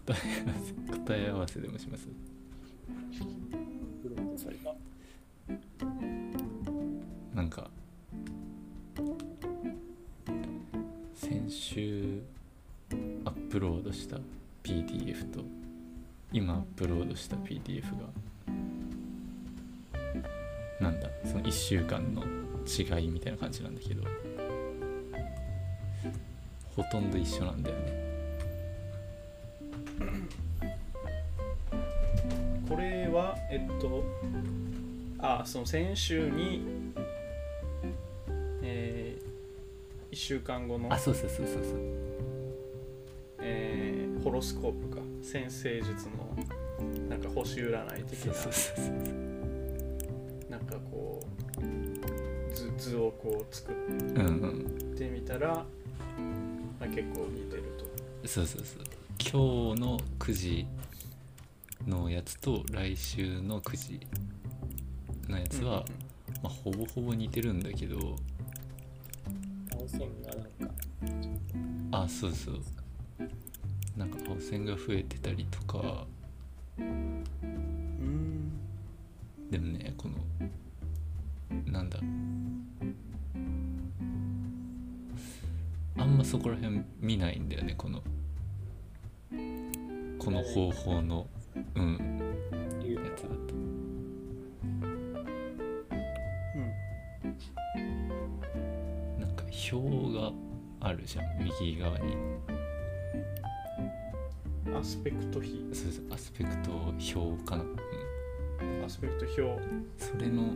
Speaker 2: 答え合わせ答え合わせでもします？
Speaker 3: それが。
Speaker 2: なんか先週アップロードした PDF と今アップロードした PDF がなんだその1週間の違いみたいな感じなんだけどほとんど一緒なんだよね。
Speaker 1: えっとあその先週にえ1週間後の
Speaker 2: あ、そうそうそうそうそう。
Speaker 1: えーホロスコープか。先生術のなんか星占い的な。
Speaker 2: そうそうそうそう。
Speaker 1: なんかこう図図をこう作
Speaker 2: うんうん。
Speaker 1: ってみたら、まあ、結構似てると。
Speaker 2: そうそうそう。今日の9時のやつと来週の9時のやつは、まあ、ほぼほぼ似てるんだけど
Speaker 3: 青線がなんか。
Speaker 2: あそうそう。なんか青線が増えてたりとか。
Speaker 1: うん。
Speaker 2: でもねこのなんだ。あんまそこら辺見ないんだよねこの。この方法のうん。
Speaker 3: 竜
Speaker 2: やつだとなんか表があるじゃん右側に。
Speaker 1: うんアスペクト比。
Speaker 2: そうそうアスペクト表かな、うん、
Speaker 1: アスペクト表
Speaker 2: それの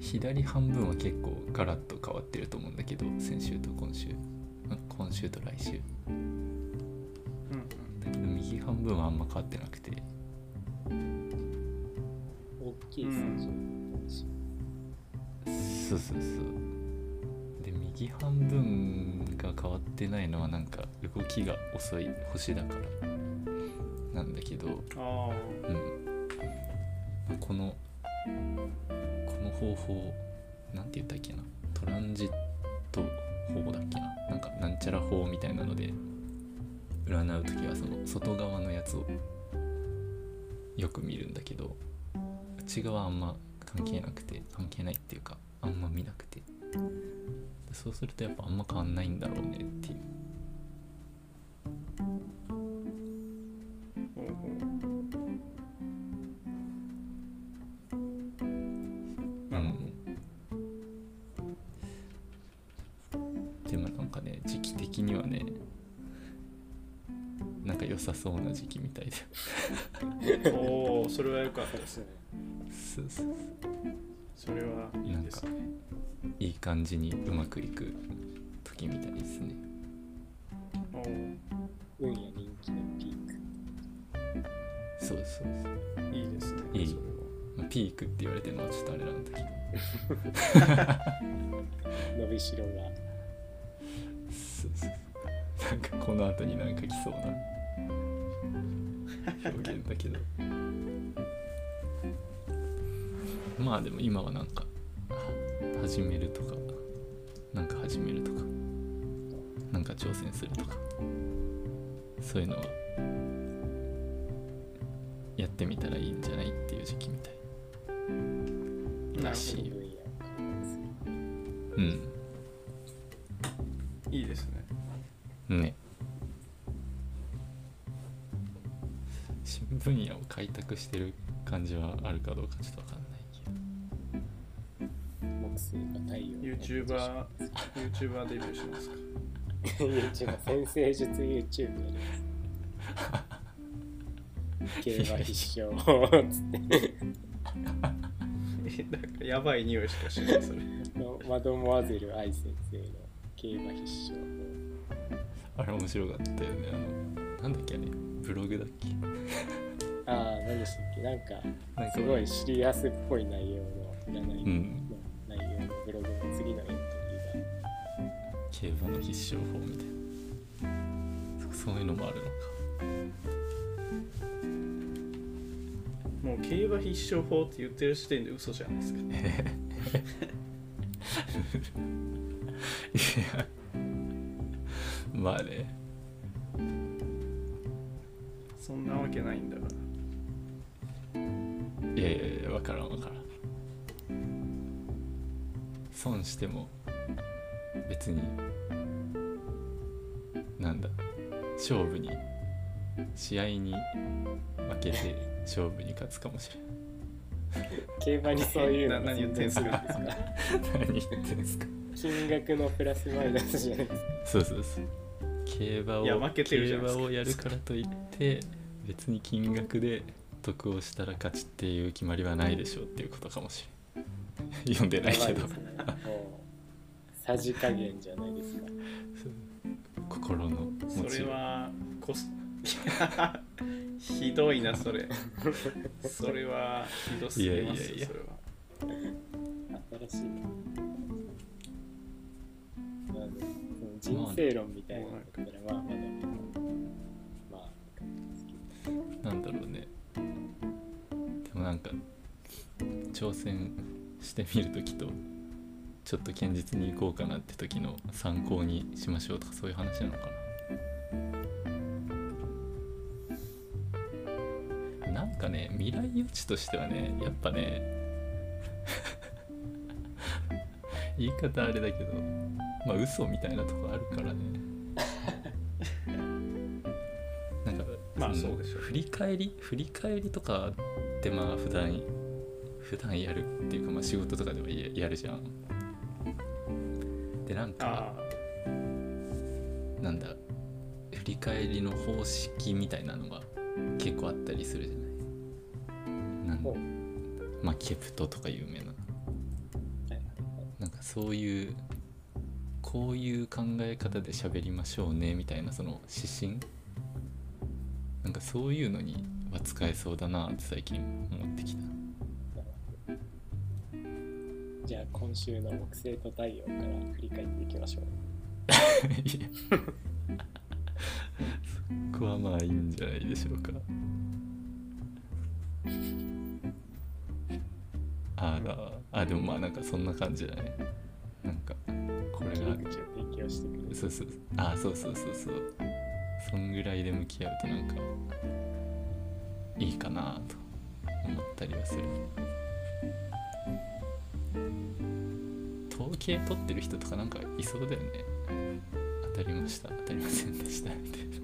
Speaker 2: 左半分は結構ガラッと変わってると思うんだけど先週と今週。ん今週と来週。
Speaker 1: うん
Speaker 2: だけど右半分はあんま変わってなくそうそうそう。で右半分が変わってないのはなんか動きが遅い星だから。なんだけど。
Speaker 1: あ
Speaker 2: うん。まあこのこの方法なんて言ったっけな。トランジット法だっけな。なんかなんちゃら法みたいなので占う時はその外側のやつをよく見るんだけど内側あんま関係なくて関係ないっていうかあんま見なくて。そうするとやっぱあんま変わんないんだろうねっていう。
Speaker 1: あほうほうなるほど
Speaker 2: でもなんかね時期的にはねなんか良さそうな時期みたいで
Speaker 1: おおそれは良かったですね。
Speaker 2: そうそう
Speaker 1: それはいいですね。
Speaker 2: いい感じにうまくいく時みたいですね。
Speaker 1: おー。
Speaker 3: 運や人気のピーク。
Speaker 2: そうそうそう、
Speaker 1: いいですね
Speaker 2: いい。ピークって言われてるのはちょっとあれなんだけど。
Speaker 3: 伸びしろが。
Speaker 2: そ *laughs* うそうそう。なんかこの後になんか来そうな表現だけどまあでも今はなんか始めるとかなんか始めるとかなんか挑戦するとかそういうのはやってみたらいいんじゃないっていう時期みたい。
Speaker 1: なるほ
Speaker 2: しい
Speaker 3: 分野を開拓する
Speaker 2: うん。
Speaker 1: どいいですね。
Speaker 2: ね。新分野を開拓してる感じはあるかどうかちょっとわかんないけど
Speaker 3: 木星が太陽
Speaker 1: YouTuber YouTuber デビューしますか
Speaker 3: ？YouTuber 先生術 YouTube やります競馬必勝。つって。*laughs*
Speaker 1: えなんかやばい匂いしかしないそれ。
Speaker 3: マドモアゼル愛先生の競馬必勝。
Speaker 2: あれ面白かったよね。あのなんだっけあれ？ブログだっけ？
Speaker 3: ああ何でしたっけ？なんか
Speaker 2: なんか。
Speaker 3: すごいシリアスっぽい内容の占いの
Speaker 2: うん競馬の必勝法みたいなそういうのもあるのか。
Speaker 1: もう競馬必勝法って言ってる時点で嘘じゃないですか。
Speaker 2: いやまあね。
Speaker 1: そんなわけないんだから
Speaker 2: いやいやいや分からん分からん。損しても別に。勝負に試合に負けて勝負に勝つかもし
Speaker 3: 競馬にそういうの
Speaker 1: な何言ってんすか？*laughs*
Speaker 2: 何言ってんすか？
Speaker 3: 金額のプラスマイナスじゃないですか。
Speaker 2: そうそうそう。競馬を
Speaker 1: いや負けてるじゃないですか。
Speaker 2: 競馬をやるからといって別に金額で得をしたら勝ちっていう決まりはないでしょうっていうことかもしれん。読んでないけど。
Speaker 3: さじ加減じゃないですか。*laughs*
Speaker 2: 心の持
Speaker 1: そ
Speaker 2: ちよう。
Speaker 1: れはコスひどいなそれ。それはひどすぎますよ
Speaker 2: いやいやいや。
Speaker 1: それは
Speaker 3: 新しいななんでその人生論みたいなのだったらまあまだまあ
Speaker 2: なんだろうね。でもなんか挑戦してみる時とちょっと堅実に行こうかなって時の参考にしましょうとかそういう話なのかななんかね未来予知としてはねやっぱね言い方あれだけどまあ嘘みたいなとこあるからね。なんか
Speaker 1: まあ
Speaker 2: の
Speaker 1: そうでしょう
Speaker 2: 振り返り振り返りとかってまあ普段普段やるっていうかまあ仕事とかではややるじゃん。でなんか
Speaker 1: あ。
Speaker 2: なんだ振り返りの方式みたいなのが結構あったりするじゃないなんまあケプトとか有名な。
Speaker 3: はい
Speaker 2: なんかそういうこういう考え方で喋りましょうねみたいなその指針？なんかそういうのには使えそうだなって最近思ってきた。
Speaker 3: じゃあ今週の木星と太陽から振り返っていきましょう。*laughs* *laughs*
Speaker 2: そこはまあいいんじゃないでしょうかあらあでもまあなんかそんな感じだね。なんかこれがそうそう。あそうそうそうそう。そんぐらいで向き合うとなんかいいかなと思ったりはする。統計取ってる人とかなんかいそうだよね。当たりました。当たりませんでした。みたいな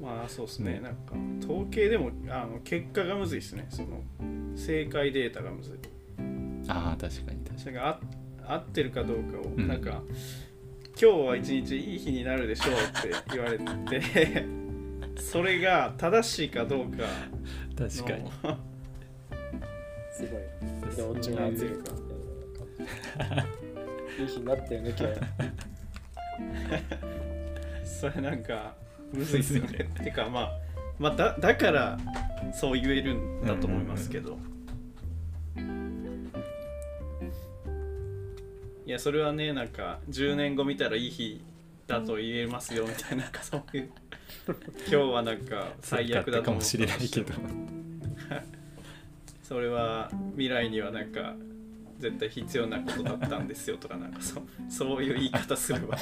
Speaker 1: まあそうですね。
Speaker 2: ね
Speaker 1: なんか統計でもあの結果がむずいですね。その正解データがむずい。
Speaker 2: ああ確かに確か
Speaker 1: それがあ合ってるかどうかを、
Speaker 2: うん。
Speaker 1: なんか今日は一日いい日になるでしょうって言われて *laughs* それが正しいかどうか
Speaker 2: に確かに。
Speaker 1: の
Speaker 3: すごい同調圧力いいい日になったよね今日。
Speaker 1: それなんかむずいっすよね。てかまあまあだだからそう言えるんだと思いますけど、いやそれはねなんか10年後見たらいい日だと言えますよみたいななんかそういう。今日はなんか最悪だと
Speaker 2: かも
Speaker 1: 思った
Speaker 2: しれないけど。
Speaker 1: それは未来にはなんか絶対必要なことだったんですよとかなんかそそういう言い方するわ。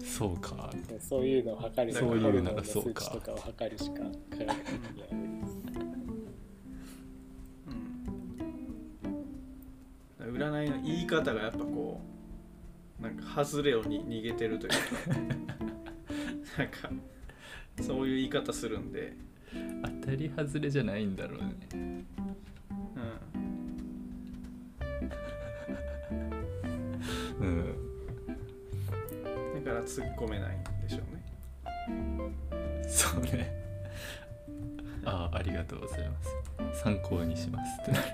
Speaker 2: そうか。
Speaker 3: そういうのを測る
Speaker 1: そういう
Speaker 2: ならそうか
Speaker 3: とかを測るしか科学的には
Speaker 1: 占いの言い方がやっぱこうなんか外れをに逃げてるというか *laughs* なんかそういう言い方するんで、
Speaker 2: 当たり外れじゃないんだろうね。
Speaker 1: うん、
Speaker 2: うん。
Speaker 1: だから突っ込めないんでしょうね。
Speaker 2: そうね。ああありがとうございます。参考にしますってなる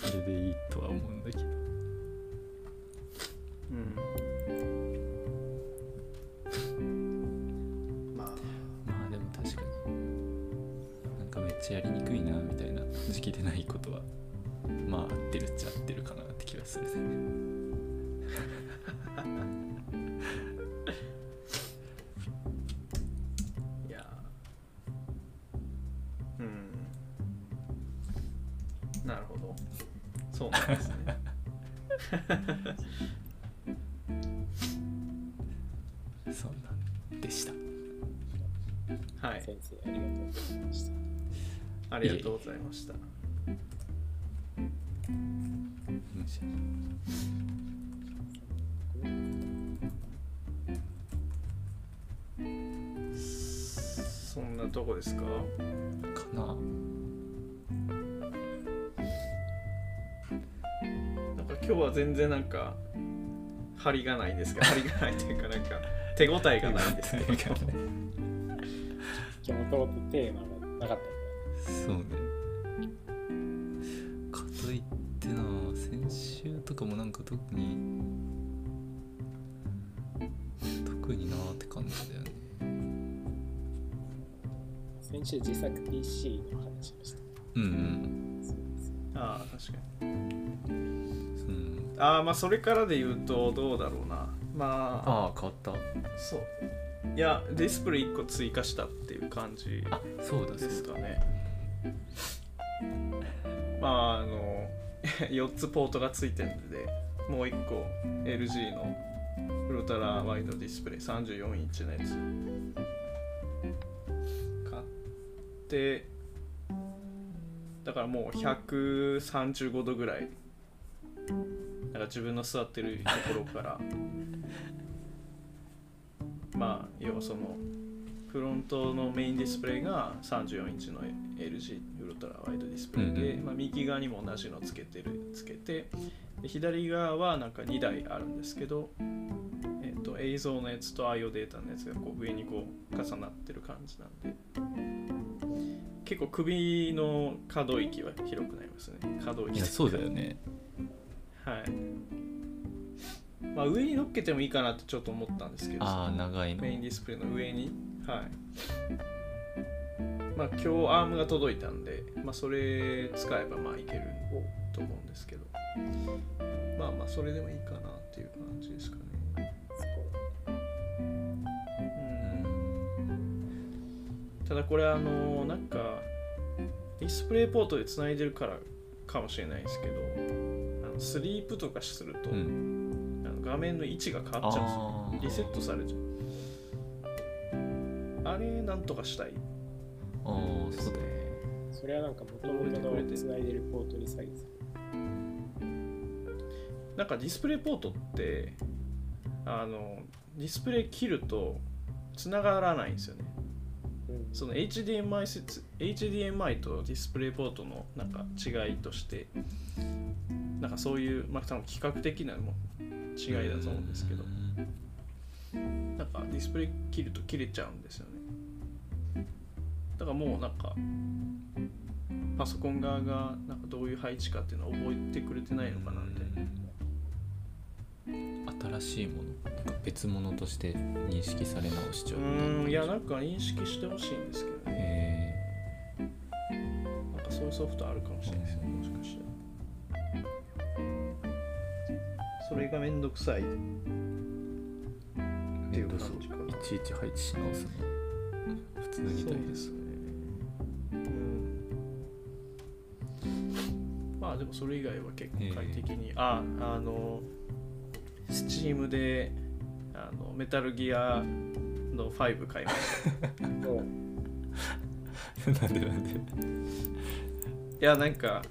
Speaker 2: それでいいとは思うんだけど
Speaker 1: うんまあ
Speaker 2: まあでも確かに。なんかめっちゃやりに。くいなみたいな時期でないことはまあ合ってるっちゃ合ってるかなって気がするね
Speaker 1: そうなんです。ね
Speaker 2: そんなんでした
Speaker 1: はい
Speaker 3: 先生ありがとうござい。ました
Speaker 1: ありがとうございました。そんなとこですか？
Speaker 2: かな
Speaker 1: 今日は全然なんか張りがないんですけど *laughs* 張りがないというかなんか手応えがないんですけど。
Speaker 3: 今日もともとテーマがなかった
Speaker 2: そうねかといってな先週とかもなんか特に特になーって感じだよね。
Speaker 3: 先週自作 PC の話をした
Speaker 2: うんうん
Speaker 1: ああ確かに。
Speaker 2: うん
Speaker 1: ああまあそれからで言うとどうだろうな。まあ
Speaker 2: ああ変わった。
Speaker 1: そう。いやディスプレイ1個追加したっていう感じ
Speaker 2: あそう
Speaker 1: ですかね。まああの *laughs* 4つポートがついてるんでもう1個 LG のウルトラワイドディスプレイ34インチのやつ。買ってだからもう135度ぐらいなんか自分の座ってるところからまあ要はそのフロントのメインディスプレイが34インチの LG ウルトラワイドディスプレイで、
Speaker 2: うんうん。
Speaker 1: まあ、右側にも同じのつけてるつけてで左側はなんか2台あるんですけど、えー、と映像のやつと IO データのやつがこう上にこう重なってる感じなんで結構首の可動域は広くなりますね。可動域
Speaker 2: いやそうだよね
Speaker 1: はい。まあ上に乗っけてもいいかなってちょっと思ったんですけど。
Speaker 2: ああ長いの。
Speaker 1: メインディスプレイの上に。はい。まあ今日アームが届いたんで、まあ、それ使えばまあいけると思うんですけど。まあまあそれでもいいかなっていう感じですかね。ただこれあのなんかディスプレイポートでつないでるからかもしれないですけどスリープとかすると、
Speaker 2: うん。
Speaker 1: あの画面の位置が変わっちゃうんですよ。リセットされちゃう。あれなんとかしたい。
Speaker 2: ああそうだね。
Speaker 3: それはなんか元々のつないでるポートに左右さ
Speaker 1: なんかディスプレイポートってあのディスプレイ切ると繋がらないんですよねその HDMI 接 HDMI とディスプレイポートのなんか違いとしてなんかそういうまあ多分企画的なも違いだと思うんですけど。なんかディスプレイ切ると切れちゃうんですよね。だからもうなんかパソコン側がなんかどういう配置かっていうのを覚えてくれてないのかなみたいな。
Speaker 2: 新しいものなんか別物として認識され直しちゃ
Speaker 1: う
Speaker 2: うみたいな
Speaker 1: ーんいやなんか認識してほしいんですけどね。
Speaker 2: へ
Speaker 1: なんかそういうソフトあるかもしれないですよもしかしたら。それがめんどくさい。っていう感じかな。い
Speaker 2: ちいち配置し直すの。普通みたいです。
Speaker 1: そうですね。うん。まあでもそれ以外は結構快適に、ああのスチームであのメタルギアの5買いました。
Speaker 2: なんでなんで？
Speaker 1: いやなんか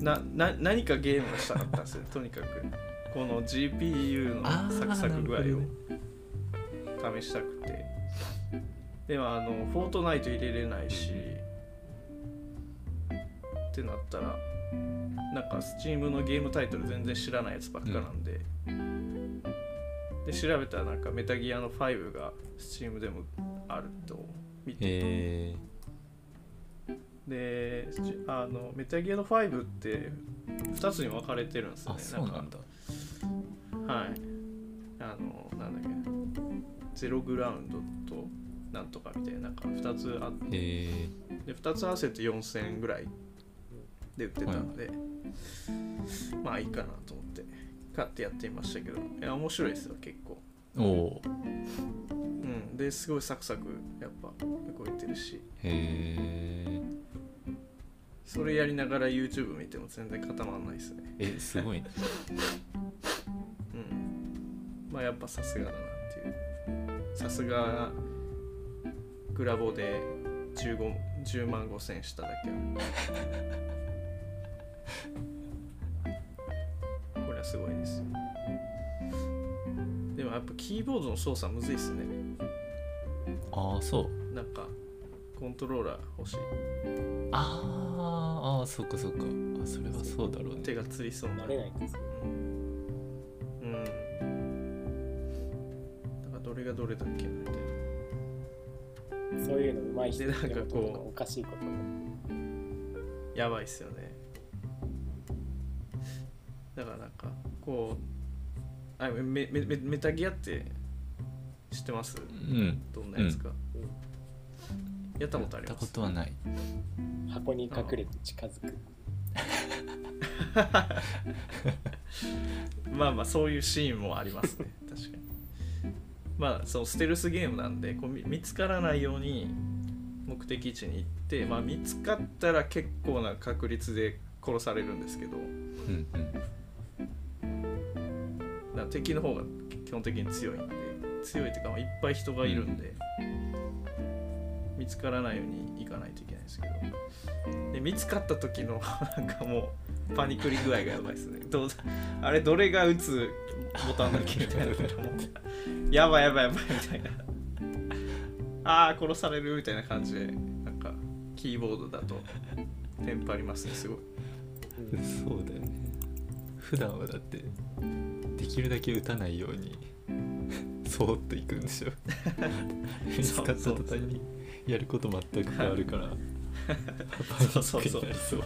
Speaker 1: なな何かゲームをしたかったんですよ。とにかく。この GPU のサクサク具合を試したくて。でもあのフォートナイト入れれないしってなったらなんか Steam のゲームタイトル全然知らないやつばっかなんで、で調べたらなんかメタギアの5が Steam でもあると見て
Speaker 2: え
Speaker 1: でじあのメタギアの5って2つに分かれてるんですね。
Speaker 2: あそうなんだ。
Speaker 1: かはい。あのなんだっけ。ゼログラウンドとなんとかみたいななんか2つあって。
Speaker 2: え
Speaker 1: で2つ合わせて4000円ぐらいで売ってたので、まあいいかなと思って買ってやってみましたけどいや面白いですよ結構。
Speaker 2: ー、おお。
Speaker 1: うんですごいサクサクやっぱ動いてるし。
Speaker 2: へ
Speaker 1: それやりながら YouTube 見ても全然固まらないですね。
Speaker 2: ええすごい。ね
Speaker 1: うん。まあやっぱさすがだなっていう。さすがグラボで15 10万5千しただけれはすごいです。でもやっぱキーボードの操作むずいっすね。
Speaker 2: ああそう。
Speaker 1: なんかコントローラー欲しい。
Speaker 2: あーあーそっかそっか。あそれはそうだろうね。
Speaker 1: 手がつりそうな。
Speaker 3: 慣れないんですよ
Speaker 1: うん。うんだからどれがどれだっけみたいな
Speaker 3: そういうの上手い人
Speaker 1: でなんかこう。
Speaker 3: おかしいこと。も
Speaker 1: やばいっすよねだからなんかこうあメメメメタギアって知ってます？
Speaker 2: うん。
Speaker 1: どんなやつか、やったことあり
Speaker 2: やったこ
Speaker 1: ます
Speaker 2: とはない。
Speaker 3: 箱に隠れて近づく。*laughs*
Speaker 1: まあまあそういうシーンもありますね。*laughs* 確かに。まあそのステルスゲームなんでこう見見つからないように目的地に行って、まあ、見つかったら結構な確率で殺されるんですけど。
Speaker 2: うんうん
Speaker 1: 敵の方が基本的に強いんで強いっていうかまあいっぱい人がいるんで、見つからないように行かないといけないんですけど。で見つかった時の *laughs* なんかもうパニクリ具合がやばいですね。*laughs* どうあれどれが打つボタンだっけみたいな *laughs* やばいやばいやばいみたいな。ああ殺されるみたいな感じでなんかキーボードだとテンパりますねすごい。
Speaker 2: そうだよね普段はだってできるだけ打たないように *laughs* そーっといくんでしょ *laughs* 見つかった途端にやること全く変わるから *laughs*
Speaker 1: そうそうそう。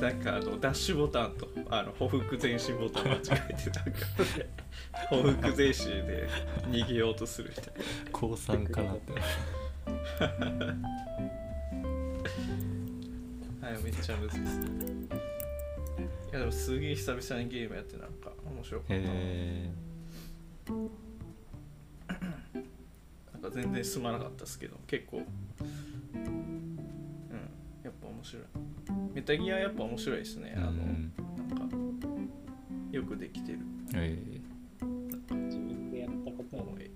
Speaker 2: な
Speaker 1: んかあのダッシュボタンとあの歩幅前進ボタン間違えてなんか歩幅前進で逃げようとするみたいな
Speaker 2: 高三かなって。
Speaker 1: はいめっちゃむずいですいやでもすげえ久々にゲームやってなんか面白かったなんか全然進まなかったですけど結構。うんやっぱ面白い。メタギアやっぱ面白いですね。
Speaker 2: え
Speaker 1: あの、
Speaker 2: うん。
Speaker 1: なんかよくできてる。
Speaker 2: え
Speaker 3: 自分でやったことはない
Speaker 1: もうえ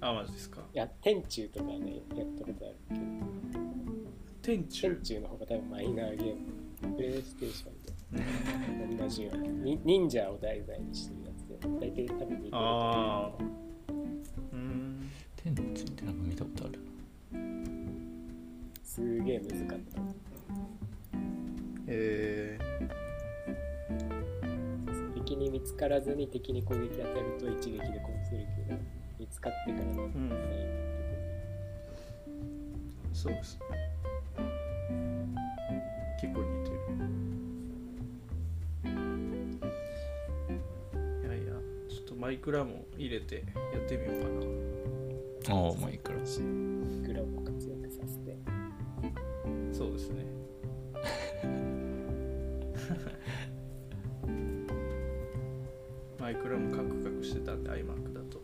Speaker 1: あマジですか。
Speaker 3: いや天中とかねやったことあるけど。
Speaker 1: 天中
Speaker 3: 天中の方が多分マイナーゲーム。プレイステーションで同じようにに忍者を題材にしてるやつで大体多分似てると思
Speaker 1: ああうん。
Speaker 2: 天地ってなんか見たことある
Speaker 3: うすげえ難かった。
Speaker 1: え
Speaker 3: 敵に見つからずに敵に攻撃当たると一撃で殺せるけど見つかってからの
Speaker 1: ー、うん。そうです結クラも入れてやってみようかな。
Speaker 2: ああまあいいから。
Speaker 3: グラを活躍させて。
Speaker 1: そうですね。マイクラもカクカクしてたんで iMac だと。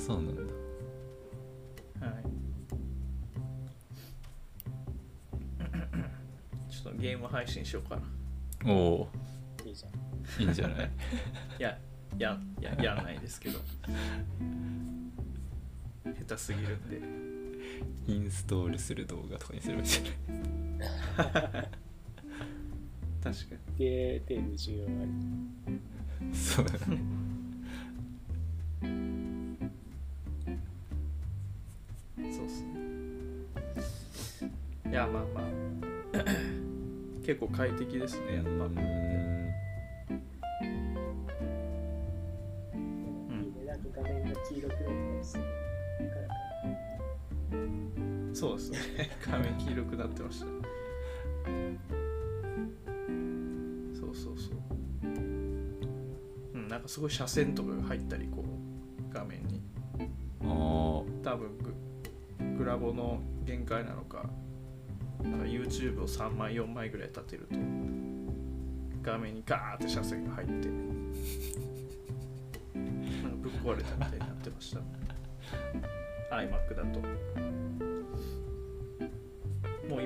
Speaker 2: そうなんだ。
Speaker 1: はい。ちょっとゲーム配信しようかな。
Speaker 2: おお。
Speaker 3: いいじゃん。
Speaker 2: いいんじゃない？
Speaker 1: いややややんないですけど。下手すぎるんで。
Speaker 2: インストールする動画とかにすればいいんじゃない。
Speaker 1: 確かに。
Speaker 3: でテーム需要ある。
Speaker 2: そうだね。
Speaker 1: そうっすね。いやまあまあ。結構快適ですね。やっぱましたそうそうそう。うんなんかすごい斜線とかが入ったりこう画面に。
Speaker 2: あー。
Speaker 1: 多分ググラボの限界なのかなんか YouTube を3枚4枚ぐらい立てると画面にガーって斜線が入って。なんかぶっ壊れたみたいになってました。iMac だと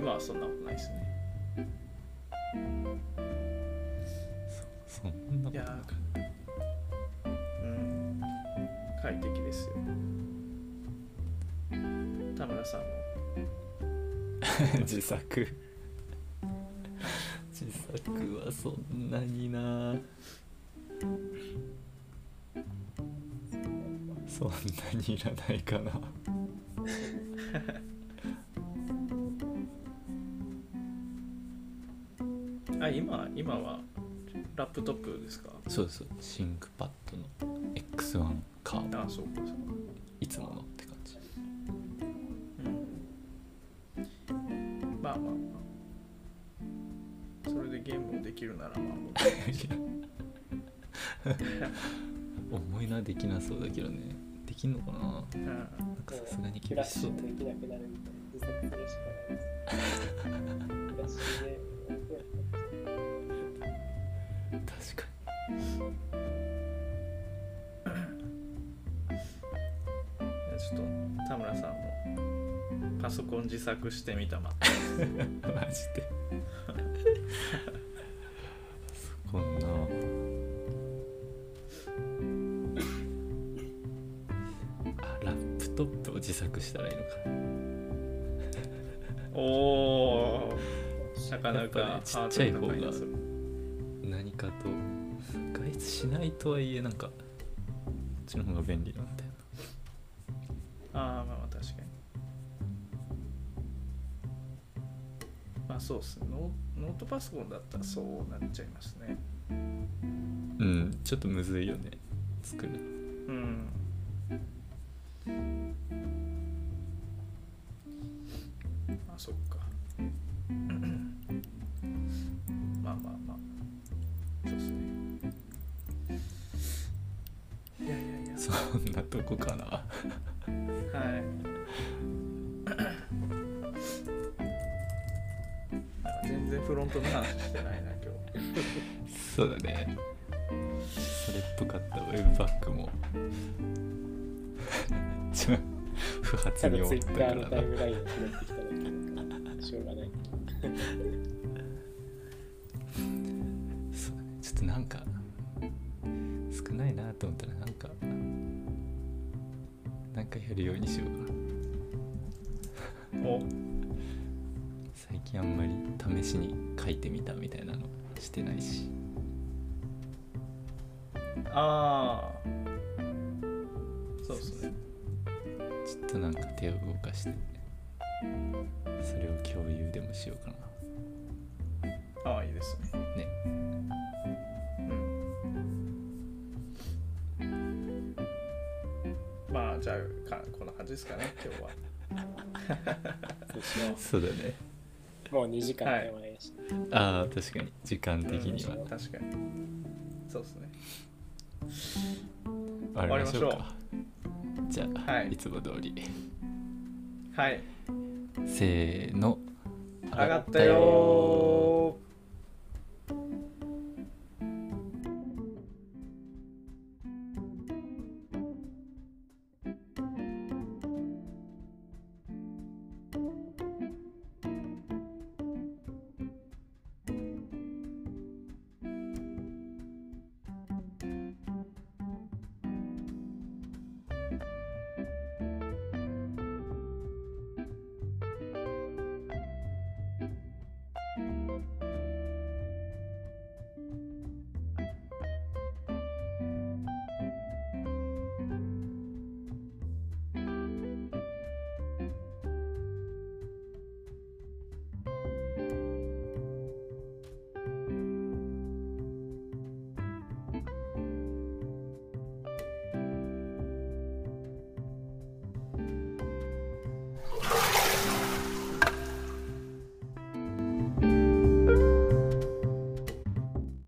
Speaker 1: 今はそんなことないですね。
Speaker 2: そんないこと
Speaker 1: やー。うん。快適ですよ。田村さんも。*laughs*
Speaker 2: 自作。*laughs* 自作はそんなにな。そんなにいらないかな *laughs*
Speaker 1: あ今今はラップトップですか？
Speaker 2: そうそうシンクパッドの X1 カード。
Speaker 1: あそうかそうか。
Speaker 2: いつものって感じ。
Speaker 1: うん。まあまあ。まあそれでゲームをできるならまあ *laughs*
Speaker 2: 思いなできなそうだけどね。できんのかな？
Speaker 1: うん
Speaker 2: なんかさすがに厳しそう。
Speaker 3: ュできなくなるみたいな。自作するしかないです。フラッシュで
Speaker 2: 確か
Speaker 1: いやちょっと田村さんもパソコン自作してみたま
Speaker 2: に *laughs* マジで。そんな。あラップトップを自作したらいいのか。
Speaker 1: おおなかなか
Speaker 2: ちっちゃい方がしないとはいえなんかこっちの方が便利なんだよ
Speaker 1: ああまあまあ確かに。まあそうっすね。ノノートパソコンだったらそうなっちゃいますね。
Speaker 2: なうんちょっとむずいよね作るの。
Speaker 1: うんそう
Speaker 2: だね。それっぽかった。ウェブバッグも。*laughs* 不発に終
Speaker 3: ツイッターの
Speaker 2: わったからな。
Speaker 3: タイムラインを拾ってきただけだからしょうがな。い
Speaker 2: そうだねちょっとなんか少ないなと思ったらなんかなんかやるようにしよう最近あんまり試しに書いてみたみたいなのしてないし
Speaker 1: ああ。そうっすね。
Speaker 2: ちょっとなんか手を動かしてそれを共有でもしようかな
Speaker 1: ああ、いいですね。
Speaker 2: ね
Speaker 1: うん。まあ、じゃあ、かこんな感じですかね、今日は。*laughs* *laughs*
Speaker 3: そう
Speaker 2: だね
Speaker 3: うもう2時間でもないし、はい、
Speaker 2: ああ確かに。時間的には、
Speaker 3: うん、
Speaker 1: 確かに。そうっすね。
Speaker 2: 終わりましょうか。じゃあ、
Speaker 1: はい、
Speaker 2: いつも通り。
Speaker 1: はい。
Speaker 2: せーの。
Speaker 1: 上がったよ